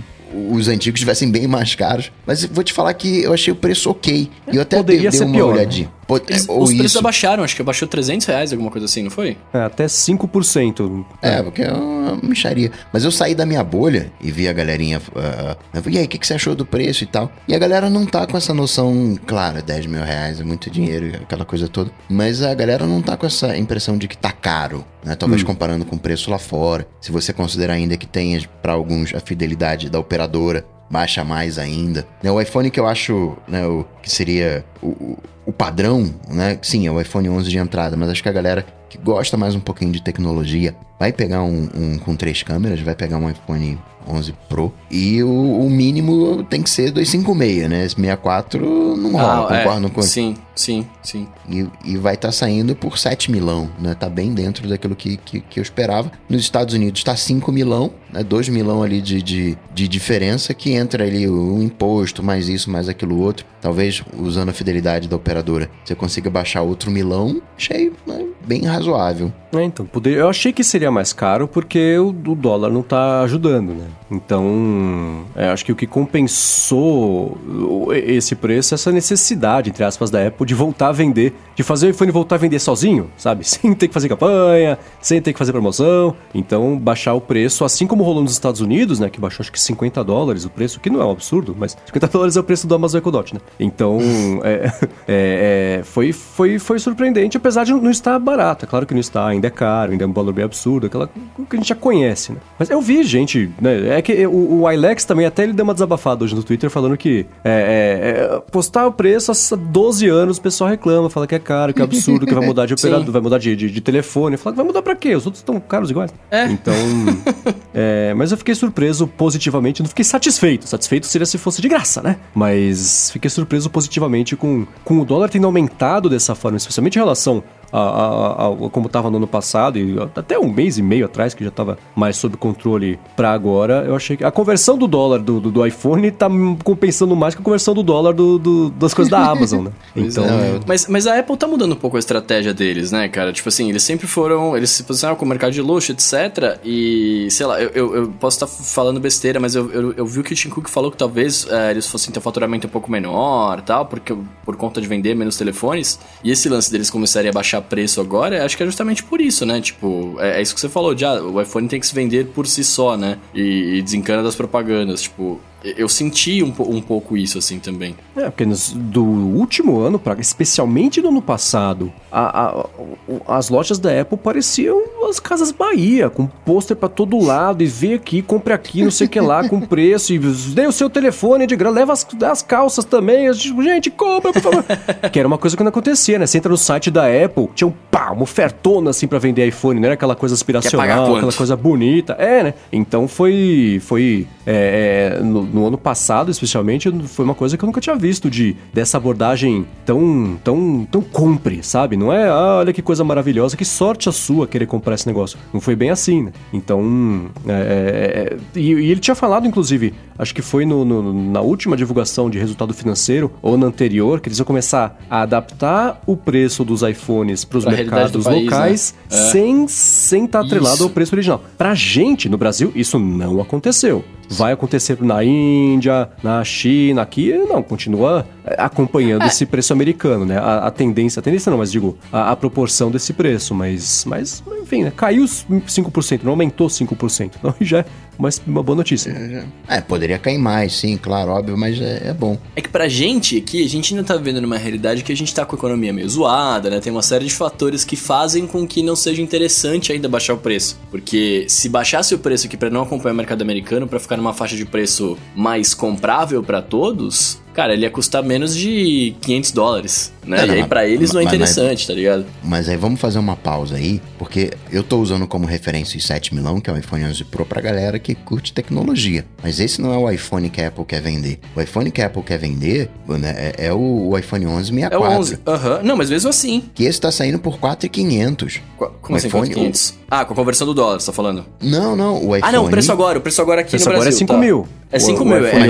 Speaker 1: Os antigos estivessem bem mais caros. Mas vou te falar que eu achei o preço ok. E eu até
Speaker 3: Poderia
Speaker 1: dei, dei uma
Speaker 3: pior, né?
Speaker 1: olhadinha. Pô,
Speaker 2: Eles-
Speaker 1: ou
Speaker 2: os preços
Speaker 1: isso.
Speaker 2: abaixaram, acho que abaixou 300 reais, alguma coisa assim, não foi?
Speaker 3: É, até 5%.
Speaker 1: É, porque é uma micharia. Mas eu saí da minha bolha e vi a galerinha. ah, e aí, o que, que você achou do preço e tal? E a galera não tá com essa noção, claro, 10 mil reais é muito dinheiro, aquela coisa toda. Mas a galera não tá com essa impressão de que tá caro, né? Talvez comparando com o preço lá fora. Se você considerar ainda que tenha para alguns a fidelidade da operadora. Baixa mais ainda. Né, O iPhone que eu acho né, o, que seria o, o- padrão, né? Sim, é o iPhone 11 de entrada, mas acho que a galera que gosta mais um pouquinho de tecnologia vai pegar um, um com três câmeras, vai pegar um iPhone 11 Pro. E o, o mínimo tem que ser 256, né? Esse 64 não rola,
Speaker 2: Ah, é.
Speaker 1: concordo com
Speaker 2: Sim, sim, sim.
Speaker 1: e, e vai estar saindo por 7 milão, né? Tá bem dentro daquilo que, que, que eu esperava. Nos Estados Unidos tá 5 milão, né? 2 milão ali de, de, de diferença, que entra ali o, o imposto, mais isso, mais aquilo outro. Talvez usando a fidelidade da operadora, você consiga baixar outro milão. Achei né, bem razoável.
Speaker 3: É, então, poder... eu achei que seria mais caro porque o, o dólar não tá ajudando, né? Então, é, acho que o que compensou esse preço é essa necessidade, entre aspas, da Apple de voltar a vender, de fazer o iPhone voltar a vender sozinho, sabe? Sem ter que fazer campanha, sem ter que fazer promoção. Então, baixar o preço, assim como rolou nos Estados Unidos, né? Que baixou acho que 50 dólares o preço, que não é um absurdo, mas 50 dólares é o preço do Amazon Echo Dot, né? Então, é, é, é, foi, foi, foi surpreendente, apesar de não estar barato. É claro que não está, ainda é caro, ainda é um valor bem absurdo, aquela que a gente já conhece, né? Mas eu vi gente, né? É que o, o Ilex também, até ele deu uma desabafada hoje no Twitter falando que é, é, é, postar o preço há 12 anos o pessoal reclama, fala que é caro, que é absurdo, que vai mudar de operador, vai mudar de, de, de telefone. Fala que vai mudar pra quê? Os outros estão caros iguais.
Speaker 2: É.
Speaker 3: Então. é, mas eu fiquei surpreso positivamente, não fiquei satisfeito. Satisfeito seria se fosse de graça, né? Mas fiquei surpreso positivamente com, com o dólar tendo aumentado dessa forma, especialmente em relação a- a- a como estava no ano passado e até um mês e meio atrás, que já estava mais sob controle para agora. Eu achei que a conversão do dólar do, do, do iPhone tá compensando mais que a conversão do dólar do, do- das coisas da Amazon, né? Então.
Speaker 1: é,
Speaker 2: Mas, mas a Apple tá mudando um pouco a estratégia deles, né, cara? Tipo assim, eles sempre foram. Eles se posicionaram com o mercado de luxo, etc. E, sei lá, eu, eu, eu posso estar falando besteira, mas eu, eu, eu vi o que o Tim Cook falou que talvez é, eles fossem ter um faturamento um pouco menor tal, porque, por conta de vender menos telefones. E esse lance deles começarem a baixar preço agora, acho que é justamente por isso, né? Tipo, é, é isso que você falou, já. O iPhone tem que se vender por si só, né? E, e desencana das propagandas. Tipo, eu senti um, um pouco isso, assim, também.
Speaker 3: É, porque nos- do último ano, pra, especialmente no ano passado, a- a- as lojas da Apple pareciam as casas Bahia, com pôster pra todo lado, e vê aqui, compre aqui, não sei o que lá, com preço, e dê o seu telefone de grana, leva as, as calças também, gente, compra, por favor. que era uma coisa que não acontecia, né? Você entra no site da Apple, tinha um pá, uma ofertona assim pra vender iPhone, não era aquela coisa aspiracional, aquela coisa bonita. É, né? Então foi. foi é, é, no, no ano passado, especialmente, foi uma coisa que eu nunca tinha visto de dessa abordagem tão. tão. tão compre, sabe? Não é, ah, olha que coisa maravilhosa, que sorte a sua querer comprar esse negócio. Não foi bem assim, né? Então. é, é, é, e, e ele tinha falado, inclusive, acho que foi no- no- na última divulgação de resultado financeiro, ou na anterior, que eles iam começar a adaptar o preço dos iPhones para os mercados
Speaker 2: país,
Speaker 3: locais
Speaker 2: né? É.
Speaker 3: sem sem estar atrelado
Speaker 2: Isso.
Speaker 3: ao preço original. Pra gente, no Brasil, isso não aconteceu. Vai acontecer na Índia, na China, aqui não, continua é, acompanhando esse preço americano, né? A, a tendência, a tendência não, mas digo, a, a proporção desse preço, mas, mas enfim, né? Caiu 5%, não aumentou 5%. Então já é uma, uma boa notícia.
Speaker 1: É, poderia cair mais, sim, claro, óbvio, mas é, é bom.
Speaker 2: É que pra gente aqui, a gente ainda tá vivendo numa realidade que a gente tá com a economia meio zoada, né? Tem uma série de fatores que fazem com que não seja interessante ainda baixar o preço. Porque se baixasse o preço aqui pra não acompanhar o mercado americano, pra ficar numa faixa de preço mais comprável pra todos, cara, ele ia custar menos de 500 dólares, né?
Speaker 1: Não,
Speaker 2: e aí
Speaker 1: mas-
Speaker 2: pra eles não é
Speaker 1: mas- mas-
Speaker 2: interessante, tá ligado?
Speaker 1: Mas aí vamos fazer uma pausa aí, porque eu tô usando como referência o 7 milão, que é o iPhone 11 Pro, pra galera que curte tecnologia. Mas esse não é o iPhone que a Apple quer vender. O iPhone que a Apple quer vender né, é, é o, o iPhone 11
Speaker 2: É
Speaker 1: 64.
Speaker 2: o 11. Aham. Não, mas mesmo assim.
Speaker 1: Que esse tá saindo por 4,500.
Speaker 2: Qu- Como
Speaker 1: O
Speaker 2: assim,
Speaker 1: iPhone,
Speaker 2: 4.500? Ah, com a conversão do dólar, você tá falando?
Speaker 1: Não, não, o iPhone...
Speaker 2: Ah, não, o preço agora. O preço agora aqui
Speaker 3: Preço
Speaker 2: no
Speaker 3: agora é
Speaker 2: Brasil.
Speaker 3: 5
Speaker 2: tá.
Speaker 3: mil.
Speaker 2: É 5 mil, é, é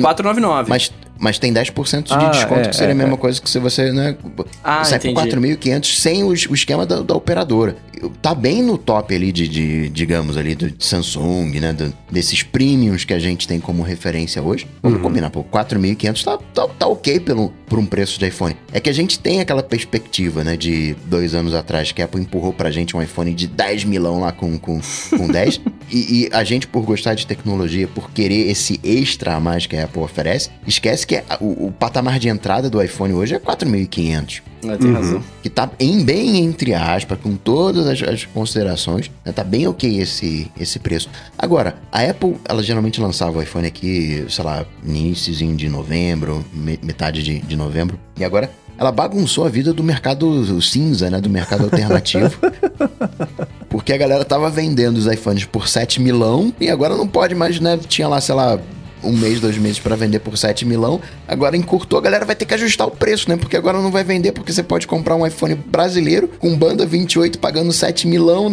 Speaker 2: 499.
Speaker 1: Mas mas tem 10% de ah, desconto, é, que seria é, a mesma é. coisa que se você, né? Ah, sai por 4.500 sem o, o esquema da, da, operadora. Tá bem no top ali de, de digamos, ali do Samsung, né? Do, desses premiums que a gente tem como referência hoje. Vamos uhum. combinar, pô, 4.500 tá, tá, tá ok pelo, por um preço de iPhone. É que a gente tem aquela perspectiva, né? De dois anos atrás, que a Apple empurrou pra gente um iPhone de 10 milão lá com, com, com 10. e, e a gente, por gostar de tecnologia, por querer esse extra a mais que a Apple oferece, esquece que que é, o, o, patamar de entrada do iPhone hoje é 4.500.
Speaker 2: É, tem uhum. razão.
Speaker 1: Que tá em, bem entre aspas, com todas as, as considerações, né? tá bem ok esse, esse preço. Agora, a Apple, ela geralmente lançava o iPhone aqui, sei lá, iníciozinho de novembro, metade de, de novembro. E agora ela bagunçou a vida do mercado cinza, né? Do mercado alternativo. porque a galera tava vendendo os iPhones por 7 milão e agora não pode mais, né? Tinha lá, sei lá, um mês, dois meses para vender por 7 milão. Agora encurtou, a galera vai ter que ajustar o preço, né? Porque agora não vai vender, porque você pode comprar um iPhone brasileiro com banda 28 pagando 7 milão.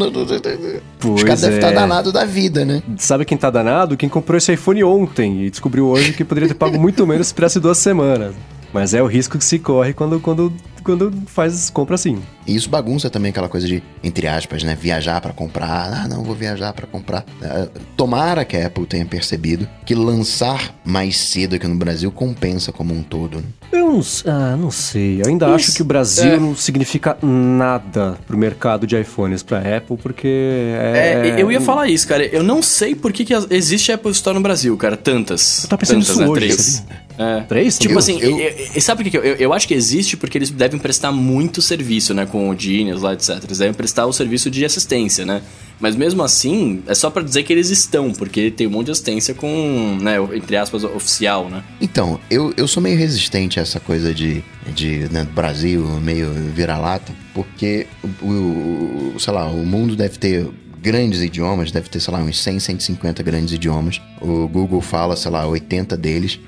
Speaker 1: Pois Os caras é. devem estar danados da vida, né?
Speaker 3: Sabe quem tá danado? Quem comprou esse iPhone ontem e descobriu hoje que poderia ter pago muito menos se tivesse duas semanas. Mas é o risco que se corre quando, quando, quando faz compra assim.
Speaker 1: E isso bagunça também aquela coisa de, entre aspas, né? Viajar para comprar. Ah, não, vou viajar para comprar. Uh, tomara que a Apple tenha percebido que lançar mais cedo aqui no Brasil compensa como um todo. Né?
Speaker 3: Eu não, ah, não sei. Eu ainda isso, acho que o Brasil é... não significa nada pro mercado de iPhones pra Apple, porque
Speaker 2: é... é eu ia falar isso, cara. Eu não sei por que, que existe Apple Store no Brasil, cara. Tantas.
Speaker 3: Eu tava pensando
Speaker 2: tantas,
Speaker 3: isso
Speaker 2: né?
Speaker 3: hoje.
Speaker 2: Três. É. Três? Tipo eu, assim, eu... Eu, sabe por que eu, eu, acho que existe porque eles devem prestar muito serviço, né? Com o Genius lá, etc. Eles devem prestar o serviço de assistência, né? Mas mesmo assim, é só para dizer que eles estão, porque tem um monte de assistência com, né, entre aspas, oficial, né?
Speaker 1: Então, eu, eu sou meio resistente a essa coisa de, de né, Brasil, meio vira-lata, porque o, o, sei lá, o mundo deve ter grandes idiomas, deve ter, sei lá, uns 100, 150 grandes idiomas. O Google fala, sei lá, 80 deles.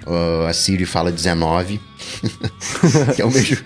Speaker 1: a Siri fala 19. que é o mesmo.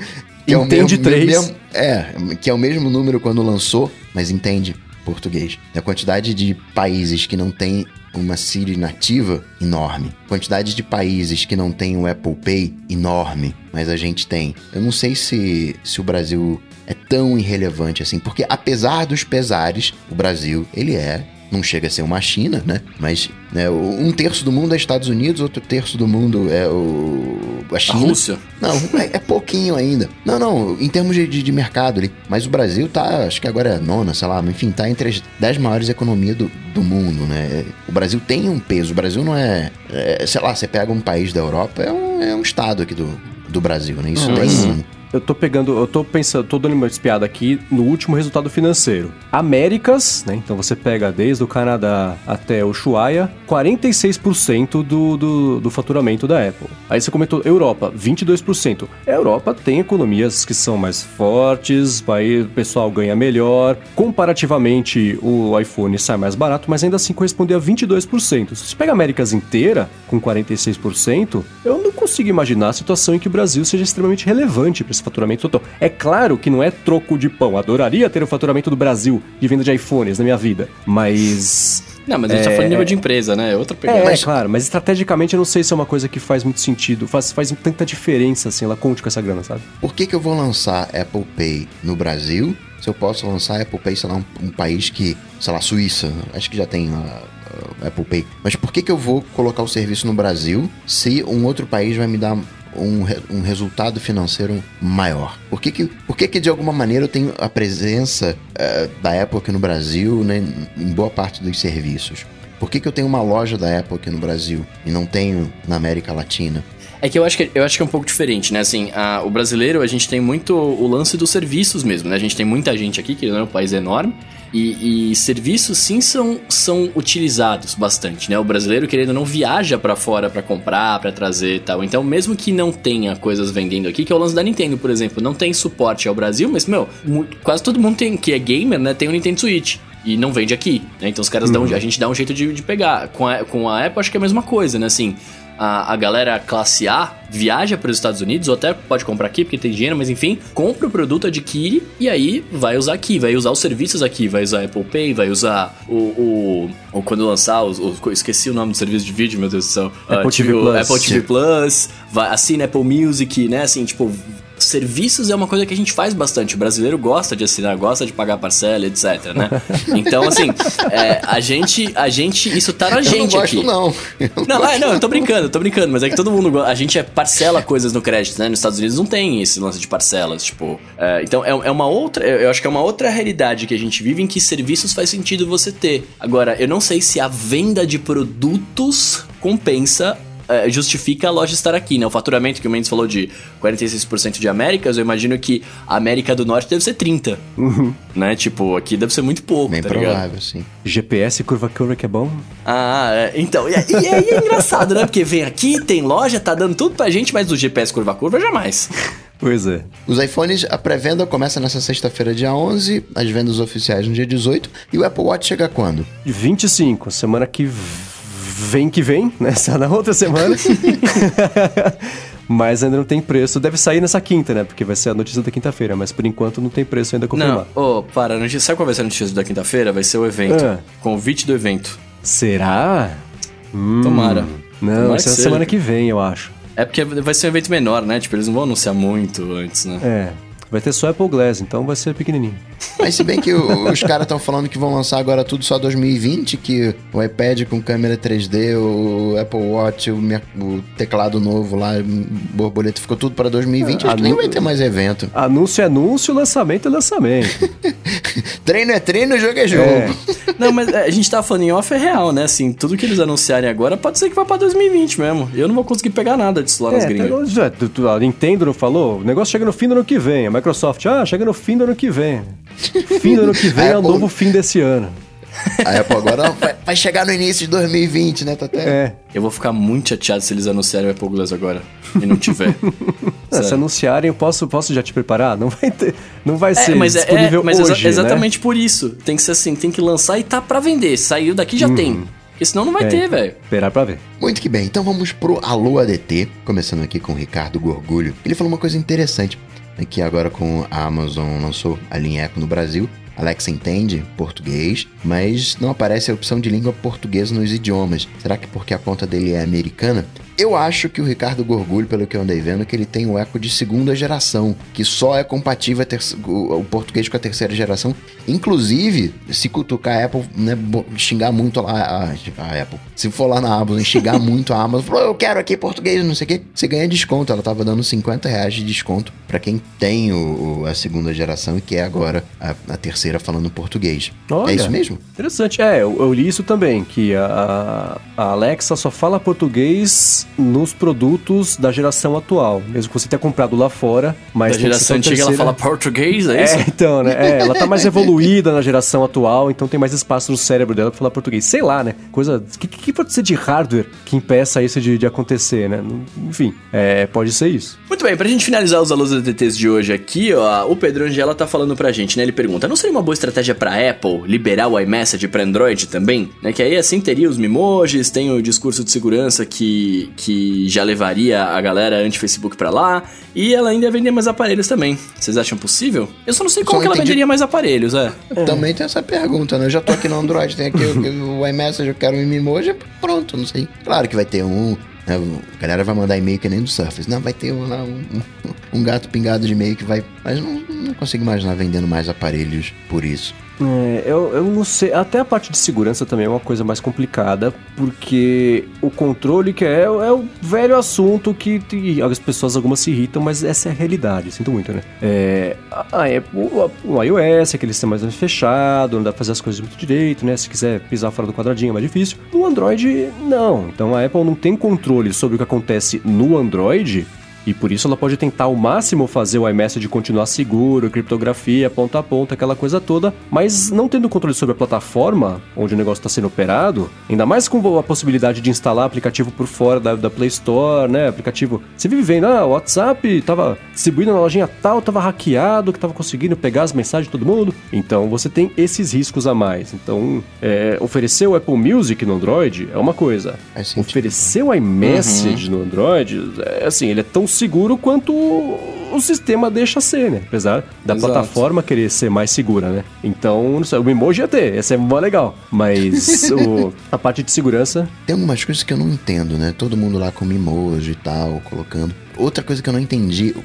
Speaker 3: Que entende é mesmo, três.
Speaker 1: Mesmo, é, que é o mesmo número quando lançou, mas entende português. A quantidade de países que não tem uma Siri nativa, enorme. Quantidade de países que não tem o Apple Pay, enorme. Mas a gente tem. Eu não sei se, se o Brasil é tão irrelevante assim, porque apesar dos pesares, o Brasil, ele é não chega a ser uma China, né? Mas né, um terço do mundo é Estados Unidos, outro terço do mundo é o, a China.
Speaker 2: A Rússia?
Speaker 1: Não, é, é pouquinho ainda. Não, não, em termos de, de, de, mercado ali. Mas o Brasil tá, acho que agora é nona, sei lá, enfim, tá entre as dez maiores economias do, do mundo, né? O Brasil tem um peso. O Brasil não é, é sei lá, você pega um país da Europa, é um, é um estado aqui do, do Brasil, né? Isso uhum. tem
Speaker 3: eu tô pegando, eu tô pensando, tô dando uma espiada aqui no último resultado financeiro. Américas, né? Então você pega desde o Canadá até o Ushuaia, 46% do, do, do faturamento da Apple. Aí você comentou Europa, 22%. A Europa tem economias que são mais fortes, aí o pessoal ganha melhor. Comparativamente, o iPhone sai mais barato, mas ainda assim corresponde a 22%. Se você pega a Américas inteira, com 46%, eu não consigo imaginar a situação em que o Brasil seja extremamente relevante para esse faturamento total. É claro que não é troco de pão. Adoraria ter o faturamento do Brasil de venda de iPhones na minha vida. Mas.
Speaker 2: Não, mas a gente é... tá falando de nível de empresa, né? É outra
Speaker 3: pegada. É, mas... claro, mas estrategicamente eu não sei se é uma coisa que faz muito sentido, faz, faz tanta diferença, assim, ela conte com essa grana, sabe?
Speaker 1: Por que, que eu vou lançar Apple Pay no Brasil se eu posso lançar Apple Pay, sei lá, um, um país que, sei lá, Suíça, acho que já tem uh, uh, Apple Pay. Mas por que, que eu vou colocar o serviço no Brasil se um outro país vai me dar um, um resultado financeiro maior? Por que que, por que que de alguma maneira eu tenho a presença uh, da Apple aqui no Brasil né, em boa parte dos serviços? Por que, que eu tenho uma loja da Apple aqui no Brasil e não tenho na América Latina?
Speaker 2: É que eu acho que, eu acho que é um pouco diferente, né? Assim, a, o brasileiro, a gente tem muito o lance dos serviços mesmo, né? A gente tem muita gente aqui, que é um país enorme, e, e, serviços sim são, são utilizados bastante, né? O brasileiro, querendo não, viaja para fora para comprar, para trazer e tal. Então, mesmo que não tenha coisas vendendo aqui, que é o lance da Nintendo, por exemplo, não tem suporte ao Brasil, mas, meu, quase todo mundo tem, que é gamer, né? Tem o Nintendo Switch. e não vende aqui, né? Então os caras dão, a gente dá um jeito de, de pegar. Com a, com a Apple acho que é a mesma coisa, né? Assim, a, a galera classe A viaja para os Estados Unidos, ou até pode comprar aqui porque tem dinheiro, mas enfim, compra o produto, adquire e aí vai usar aqui, vai usar os serviços aqui, vai usar Apple Pay, vai usar o. o, o quando lançar, os, esqueci o nome do serviço de vídeo, meu Deus do céu.
Speaker 3: Apple, uh, TV, tipo, Plus.
Speaker 2: Apple TV Plus, vai, assina Apple Music, né? Assim, tipo, serviços é uma coisa que a gente faz bastante. O brasileiro gosta de assinar, gosta de pagar parcela, etc, né? Então, assim, é, a gente, a gente, isso tá na gente
Speaker 1: eu não
Speaker 2: aqui.
Speaker 1: Gosto, não.
Speaker 2: Eu não, é, não, eu tô brincando, tô brincando, mas é que todo mundo, a gente é parcela coisas no crédito, né? Nos Estados Unidos não tem esse lance de parcelas, tipo, é, então é, é uma outra, eu acho que é uma outra realidade que a gente vive em que serviços faz sentido você ter. Agora, eu não sei se a venda de produtos compensa é, justifica a loja estar aqui, né? O faturamento que o Mendes falou de 46% de Américas, eu imagino que a América do Norte deve ser 30%. Uhum. Né? Tipo, aqui deve ser muito pouco,
Speaker 1: Bem
Speaker 2: tá
Speaker 1: provável,
Speaker 2: ligado?
Speaker 1: sim.
Speaker 3: GPS curva-curva que é bom.
Speaker 2: Ah, é, então, e, e, e é engraçado, né? Porque vem aqui, tem loja, tá dando tudo pra gente, mas do GPS curva-curva jamais.
Speaker 3: Pois é.
Speaker 1: Os iPhones, a pré-venda começa nessa sexta-feira, dia 11, as vendas oficiais no dia 18, e o Apple Watch chega quando?
Speaker 3: 25, semana que vem que vem, né? Na outra semana. mas ainda não tem preço. Deve sair nessa quinta, né? Porque vai ser a notícia da quinta-feira, mas por enquanto não tem preço ainda confirmado.
Speaker 2: Não, ô, oh, para, não, sabe qual vai ser a notícia da quinta-feira? Vai ser o evento. Ah. Convite do evento.
Speaker 3: Será?
Speaker 2: Hum, Tomara.
Speaker 3: Não,
Speaker 2: Tomara
Speaker 3: vai ser na semana que vem, eu acho.
Speaker 2: É porque vai ser um evento menor, né? Tipo, eles não vão anunciar muito antes, né?
Speaker 3: É. Vai ter só Apple Glass, então vai ser pequenininho.
Speaker 1: Mas se bem que o, os caras estão falando que vão lançar agora tudo só 2020, que o iPad com câmera 3D, o Apple Watch, o, o teclado novo lá, borboleta, ficou tudo para 2020, acho que nem vai ter mais evento.
Speaker 3: Anúncio é anúncio, lançamento é lançamento.
Speaker 1: treino é treino, jogo é jogo. É.
Speaker 2: Não, mas é, a gente tá falando em off é real, né? Assim, tudo que eles anunciarem agora pode ser que vá pra 2020 mesmo. Eu não vou conseguir pegar nada disso lá é, nas gringas.
Speaker 3: a Nintendo não falou? O negócio chega no fim do ano que vem. Microsoft, ah, chega no fim do ano que vem. Fim do ano que vem é o novo fim desse ano.
Speaker 1: A Apple agora vai, vai, chegar no início de 2020, né, Tata?
Speaker 3: É.
Speaker 2: Eu vou ficar muito chateado se eles anunciarem o Apple Glass agora e não tiver.
Speaker 3: não, se anunciarem, eu posso, posso já te preparar? Não vai ter, não vai é, ser mas é, disponível é, mas hoje,
Speaker 2: exa exatamente
Speaker 3: né?
Speaker 2: por isso. Tem que ser assim, tem que lançar e tá para vender. Saiu daqui já uhum. tem. Porque senão não vai é, ter, velho.
Speaker 3: Esperar pra ver.
Speaker 1: Muito que bem, então vamos pro Alô ADT, começando aqui com o Ricardo Gorgulho. Ele falou uma coisa interessante que agora com a Amazon lançou a linha Echo no Brasil. Alexa entende português, mas não aparece a opção de língua portuguesa nos idiomas. Será que porque a conta dele é americana? Eu acho que o Ricardo Gorgulho, pelo que eu andei vendo, que ele tem o eco de segunda geração, que só é compatível o, português com a terceira geração. Inclusive, se cutucar a Apple, né, xingar muito lá a, a, Apple. Se for lá na Amazon e xingar muito a Amazon, falou, eu quero aqui português, não sei o quê, você ganha desconto. Ela tava dando 50 reais de desconto para quem tem o, o, a segunda geração e quer agora a, a terceira falando português. Olha, é isso mesmo?
Speaker 3: Interessante. É, eu, eu li isso também, que a, a Alexa só fala português nos produtos da geração atual. Mesmo que você tenha comprado lá fora, mas.
Speaker 2: Da geração antiga terceira... ela fala português, é,
Speaker 3: é
Speaker 2: isso?
Speaker 3: então, né? É, ela tá mais evoluída na geração atual, então tem mais espaço no cérebro dela pra falar português. Sei lá, né? Coisa. O que, que, pode ser de hardware que impeça isso de, de acontecer, né? Enfim, é, pode ser isso.
Speaker 2: Muito bem, pra gente finalizar os alunos DTs de hoje aqui, ó, o Pedro Angela tá falando pra gente, né? Ele pergunta: não seria uma boa estratégia pra Apple liberar o iMessage pra Android também? Né? Que aí assim teria os Mimojis, tem o discurso de segurança que que já levaria a galera anti-Facebook para lá, e ela ainda ia vender mais aparelhos também. Vocês acham possível? Eu só não sei como que ela venderia mais aparelhos, é.
Speaker 1: Também tem essa pergunta, né? Eu já tô aqui no Android, tem aqui o, o iMessage, eu quero um emoji, pronto, não sei. Claro que vai ter um né? A galera vai mandar e-mail que nem do Surface. Não, vai ter um, um, um gato pingado de e-mail que vai. Mas não, não consigo imaginar vendendo mais aparelhos por isso.
Speaker 3: É, eu, eu não sei. Até a parte de segurança também é uma coisa mais complicada, porque o controle que é, é o velho assunto que, as pessoas algumas se irritam, mas essa é a realidade. Sinto muito, né? É, a, a, o, o iOS, aquele sistema mais fechado, não dá pra fazer as coisas muito direito, né? Se quiser pisar fora do quadradinho é mais difícil. No Android, não. Então a Apple não tem controle sobre o que acontece no Android E por isso ela pode tentar ao máximo fazer o iMessage continuar seguro, criptografia, ponta a ponta, aquela coisa toda, mas não tendo controle sobre a plataforma onde o negócio está sendo operado, ainda mais com a possibilidade de instalar aplicativo por fora da, da Play Store, né? Aplicativo. Você vive vendo, ah, o WhatsApp tava distribuindo na lojinha tal, tava hackeado, que tava conseguindo pegar as mensagens de todo mundo. Então você tem esses riscos a mais. Então, é, oferecer o Apple Music no Android é uma coisa. Oferecer o iMessage uhum. no Android, é assim, ele é tão seguro quanto o sistema deixa ser, né? Apesar da Exato. plataforma querer ser mais segura, né? Então, sei, o emoji ia ter, esse é mó legal. Mas o, a parte de segurança.
Speaker 1: Tem algumas coisas que eu não entendo, né? Todo mundo lá com emoji e tal, colocando. Outra coisa que eu não entendi.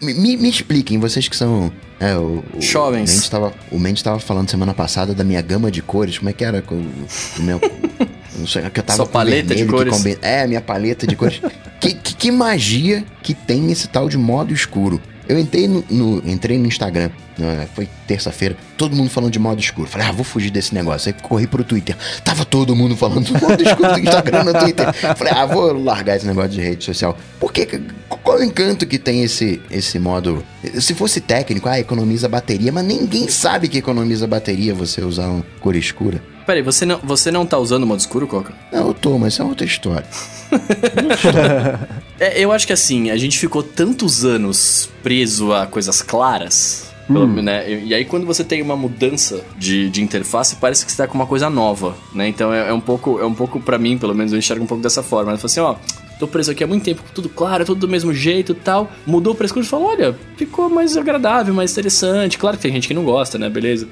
Speaker 1: Me, me expliquem, vocês que são. É, o,
Speaker 2: Jovens.
Speaker 1: O Mendes, tava, o Mendes tava falando semana passada da minha gama de cores. Como é que era? O, o meu. Não sei, que eu tava
Speaker 2: Sua paleta vermelho, de cores. Combina...
Speaker 1: É, minha paleta de cores. que, que, que, magia que tem esse tal de modo escuro? Eu entrei no, no entrei no Instagram, né, foi terça-feira, todo mundo falando de modo escuro. Falei, ah, vou fugir desse negócio. Aí corri pro Twitter. Tava todo mundo falando do modo escuro do Instagram no Twitter. Falei, ah, vou largar esse negócio de rede social. Por que, qual o encanto que tem esse, esse modo? Se fosse técnico, ah, economiza bateria, mas ninguém sabe que economiza bateria você usar uma cor escura.
Speaker 2: Peraí, você não, você não tá usando o modo escuro, Coca?
Speaker 1: Não, eu tô, mas é outra história.
Speaker 2: é, eu acho que assim, a gente ficou tantos anos preso a coisas claras. Hum. Né? E aí quando você tem uma mudança de, de interface, parece que você tá com uma coisa nova, né? Então é, é um pouco, é um pouco para mim, pelo menos eu enxergo um pouco dessa forma. Eu falo assim, ó, tô preso aqui há muito tempo, tudo claro, tudo do mesmo jeito e tal. Mudou pra escuro e falou, olha, ficou mais agradável, mais interessante. Claro que tem gente que não gosta, né? Beleza.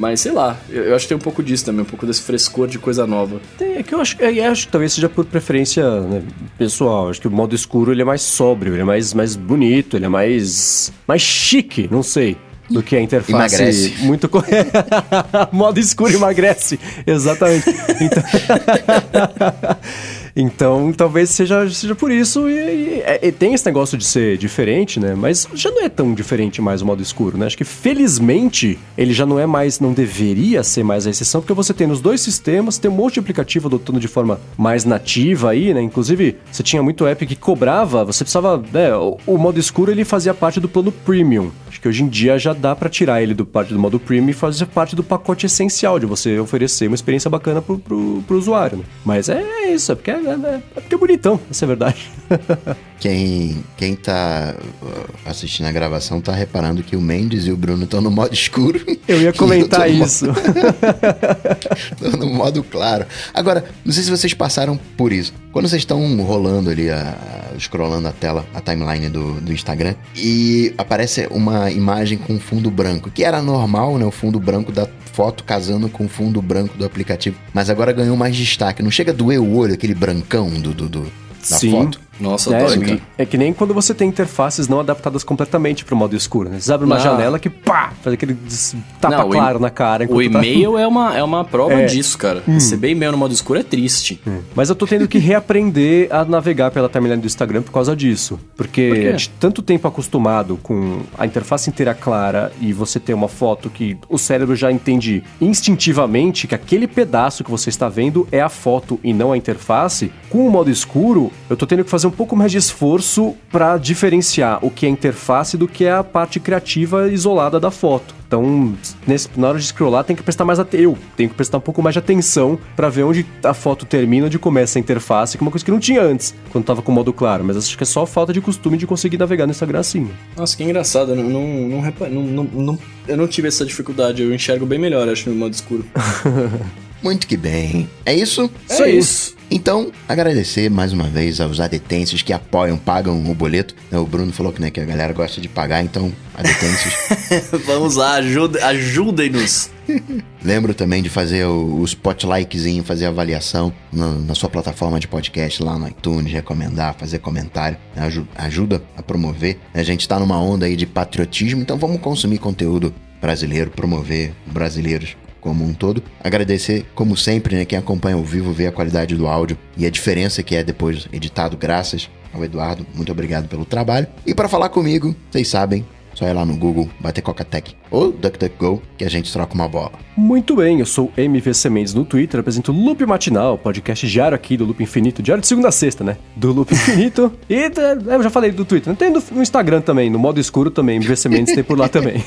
Speaker 2: Mas sei lá, eu, eu, acho que tem um pouco disso também, um pouco desse frescor de coisa nova.
Speaker 3: É que eu acho, eu acho que talvez seja por preferência né, pessoal. Acho que o modo escuro ele é mais sóbrio, ele é mais, mais bonito, ele é mais, mais chique, não sei do que a interface
Speaker 1: emagrece.
Speaker 3: muito modo escuro emagrece exatamente então... Então, talvez seja, seja por isso. E, e, é, e, tem esse negócio de ser diferente, né? Mas já não é tão diferente mais o modo escuro, né? Acho que felizmente ele já não é mais, não deveria ser mais a exceção, porque você tem nos dois sistemas, tem um monte de aplicativo adotando de forma mais nativa aí, né? Inclusive, você tinha muito app que cobrava, você precisava, né? O, o modo escuro ele fazia parte do plano premium. Acho que hoje em dia já dá para tirar ele do parte do modo premium e fazer parte do pacote essencial de você oferecer uma experiência bacana pro, pro, pro usuário, né? Mas é isso, é porque é, é, é porque é bonitão, essa é a verdade.
Speaker 1: quem, quem tá uh, assistindo a gravação tá reparando que o Mendes e o Bruno estão no modo escuro.
Speaker 3: Eu ia comentar eu isso.
Speaker 1: No, no modo claro. Agora, não sei se vocês passaram por isso. Quando vocês estão rolando ali, a, scrollando a tela, a timeline do, do Instagram, e aparece uma imagem com fundo branco, que era normal, né? O fundo branco da foto casando com o fundo branco do aplicativo. Mas agora ganhou mais destaque. Não chega a doer o olho, aquele brancão do, do, do da
Speaker 3: Sim.
Speaker 1: foto?
Speaker 2: Nossa, é, dói,
Speaker 3: é que nem quando você tem interfaces não adaptadas completamente para o modo escuro, né? Você abre uma não. janela que pá, faz aquele tapa não, claro na cara.
Speaker 2: O tá e-mail tá... é, uma, é uma prova é. disso, cara. Hum. Receber e-mail no modo escuro é triste.
Speaker 3: Hum. Mas eu tô tendo que reaprender a navegar pela timeline do Instagram por causa disso. Porque Por de tanto tempo acostumado com a interface inteira clara e você ter uma foto que o cérebro já entende instintivamente que aquele pedaço que você está vendo é a foto e não a interface, com o modo escuro, eu tô tendo que fazer um pouco mais de esforço para diferenciar o que é interface do que é a parte criativa isolada da foto. Então, nesse, na hora de scrollar, tem que prestar mais atenção. Eu tenho que prestar um pouco mais de atenção para ver onde a foto termina, onde começa a interface, que é uma coisa que não tinha antes, quando tava com o modo claro. Mas acho que é só falta de costume de conseguir navegar no Instagram assim.
Speaker 2: Nossa, que engraçado. Eu não, não, não, não, não, eu não tive essa dificuldade. Eu enxergo bem melhor, acho, no modo escuro.
Speaker 1: Muito que bem. É isso?
Speaker 2: É Só isso.
Speaker 1: Então, agradecer mais uma vez aos adetêncios que apoiam, pagam o boleto. O Bruno falou que, né, que a galera gosta de pagar, então, adetêncios.
Speaker 2: Vamos lá, ajudem-nos.
Speaker 1: Lembro também de fazer o, o spotlikezinho, fazer avaliação no, na sua plataforma de podcast lá no iTunes, recomendar, fazer comentário, né, ajuda a promover. A gente tá numa onda aí de patriotismo, então vamos consumir conteúdo brasileiro, promover brasileiros como um todo. Agradecer, como sempre, né, quem acompanha ao vivo, vê a qualidade do áudio e a diferença que é depois editado, graças ao Eduardo. Muito obrigado pelo trabalho. E para falar comigo, vocês sabem, Só ir lá no Google, bater Coca-Tech ou DuckDuckGo que a gente troca uma bola.
Speaker 3: Muito bem, eu sou MVC Mendes no Twitter, apresento o Loop Matinal, podcast diário aqui do Loop Infinito, diário de segunda a sexta, né? Do Loop Infinito. e é, eu já falei do Twitter, tem no, no, Instagram também, no modo escuro também, MVC Mendes tem por lá também.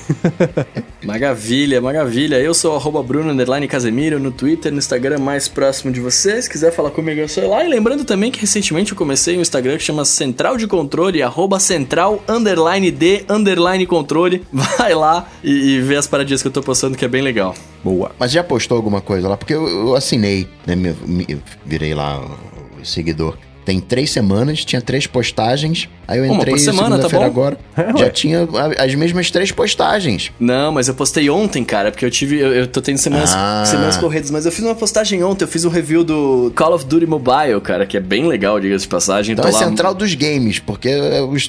Speaker 2: maravilha, maravilha. Eu sou arroba Bruno Casemiro no Twitter, no Instagram mais próximo de vocês. Se quiser falar comigo, eu sou lá. E lembrando também que recentemente eu comecei um Instagram que chama Central de Controle, arroba central underline de underline controle. Vai lá e, e vê as paradinhas que eu tô postando que é bem legal.
Speaker 1: Boa. Mas já postou alguma coisa lá? Porque eu, eu assinei, né? Me, me, virei lá o seguidor. Tem três semanas, tinha três postagens. Aí eu entrei segunda-feira tá agora. É, já tinha as mesmas três postagens.
Speaker 2: Não, mas eu postei ontem, cara, porque eu tive. Eu, eu tô tendo semanas, ah. semanas corridas, mas eu fiz uma postagem ontem. Eu fiz um review do Call of Duty Mobile, cara, que é bem legal, diga-se de passagem.
Speaker 1: Então é lá... central dos games, porque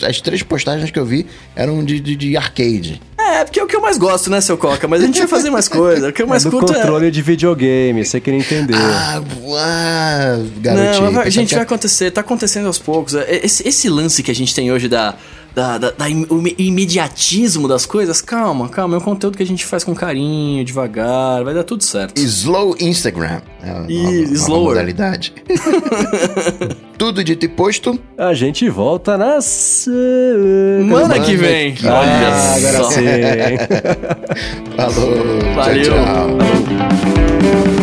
Speaker 1: as três postagens que eu vi eram de, de, de arcade.
Speaker 2: É, porque é o que eu mais gosto, né, seu Coca? Mas a gente vai fazer mais coisa. O que eu mais
Speaker 3: é do
Speaker 2: curto
Speaker 3: é controle é... de videogame, você queria entender.
Speaker 1: Ah, ah garotinho.
Speaker 2: Não, a gente vai acontecer, tá acontecendo aos poucos. É, esse, esse lance que a gente tem hoje da da, da, da im, imediatismo das coisas, calma, calma. É um conteúdo que a gente faz com carinho, devagar, vai dar tudo certo.
Speaker 1: Slow Instagram.
Speaker 2: É e slower.
Speaker 1: modalidade. tudo dito e posto.
Speaker 3: A gente volta na
Speaker 2: semana que vem.
Speaker 3: Que... Olha ah, agora só. sim.
Speaker 1: Falou.
Speaker 2: Valeu.
Speaker 1: Tchau, tchau.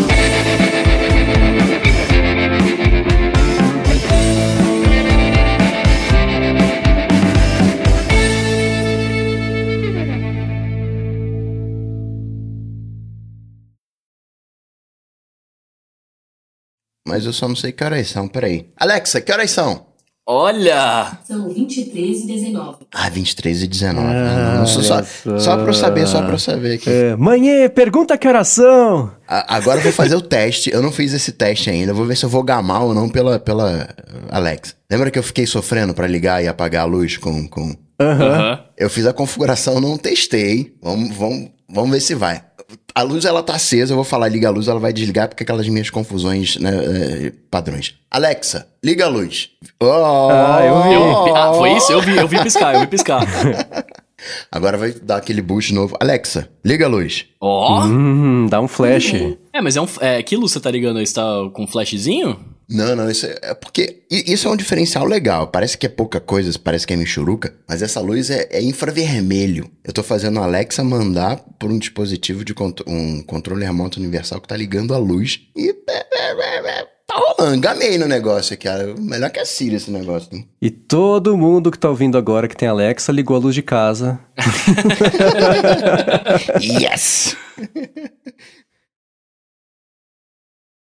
Speaker 1: Mas eu só não sei que horas são, peraí. Alexa, que horas são?
Speaker 2: Olha!
Speaker 4: São 23 e 19.
Speaker 1: Ah, 23 e 19. Ah, não, só, só, só pra eu saber, só pra eu saber aqui. É,
Speaker 3: manhã, pergunta que oração!
Speaker 1: agora eu vou fazer o teste. Eu não fiz esse teste ainda. Vou ver se eu vou gamar ou não pela, pela Alexa. Lembra que eu fiquei sofrendo para ligar e apagar a luz com. com...
Speaker 2: Uhum.
Speaker 1: Eu fiz a configuração, não testei. Vamos, vamos, vamos ver se vai a luz ela tá acesa, eu vou falar liga a luz, ela vai desligar porque aquelas minhas confusões, né, é, padrões. Alexa, liga a luz.
Speaker 2: Oh, ah, eu vi. Eu, ah, foi isso? Eu vi, eu vi piscar, eu vi piscar.
Speaker 1: Agora vai dar aquele boost novo. Alexa, liga a luz.
Speaker 2: Ó.
Speaker 3: Oh. Hum, dá um flash.
Speaker 2: É, mas é um. É, que luz você tá ligando aí? Você tá com um flashzinho?
Speaker 1: Não, não, isso é, é porque isso é um diferencial legal. Parece que é pouca coisa, parece que é michuruca, mas essa luz é, é infravermelho. Eu tô fazendo a Alexa mandar por um dispositivo de contro um controle remoto universal que tá ligando a luz e tá rolando. Gamei no negócio aqui, cara. Melhor que a Siri esse negócio. Né?
Speaker 3: E todo mundo que tá ouvindo agora que tem Alexa ligou a luz de casa.
Speaker 1: yes!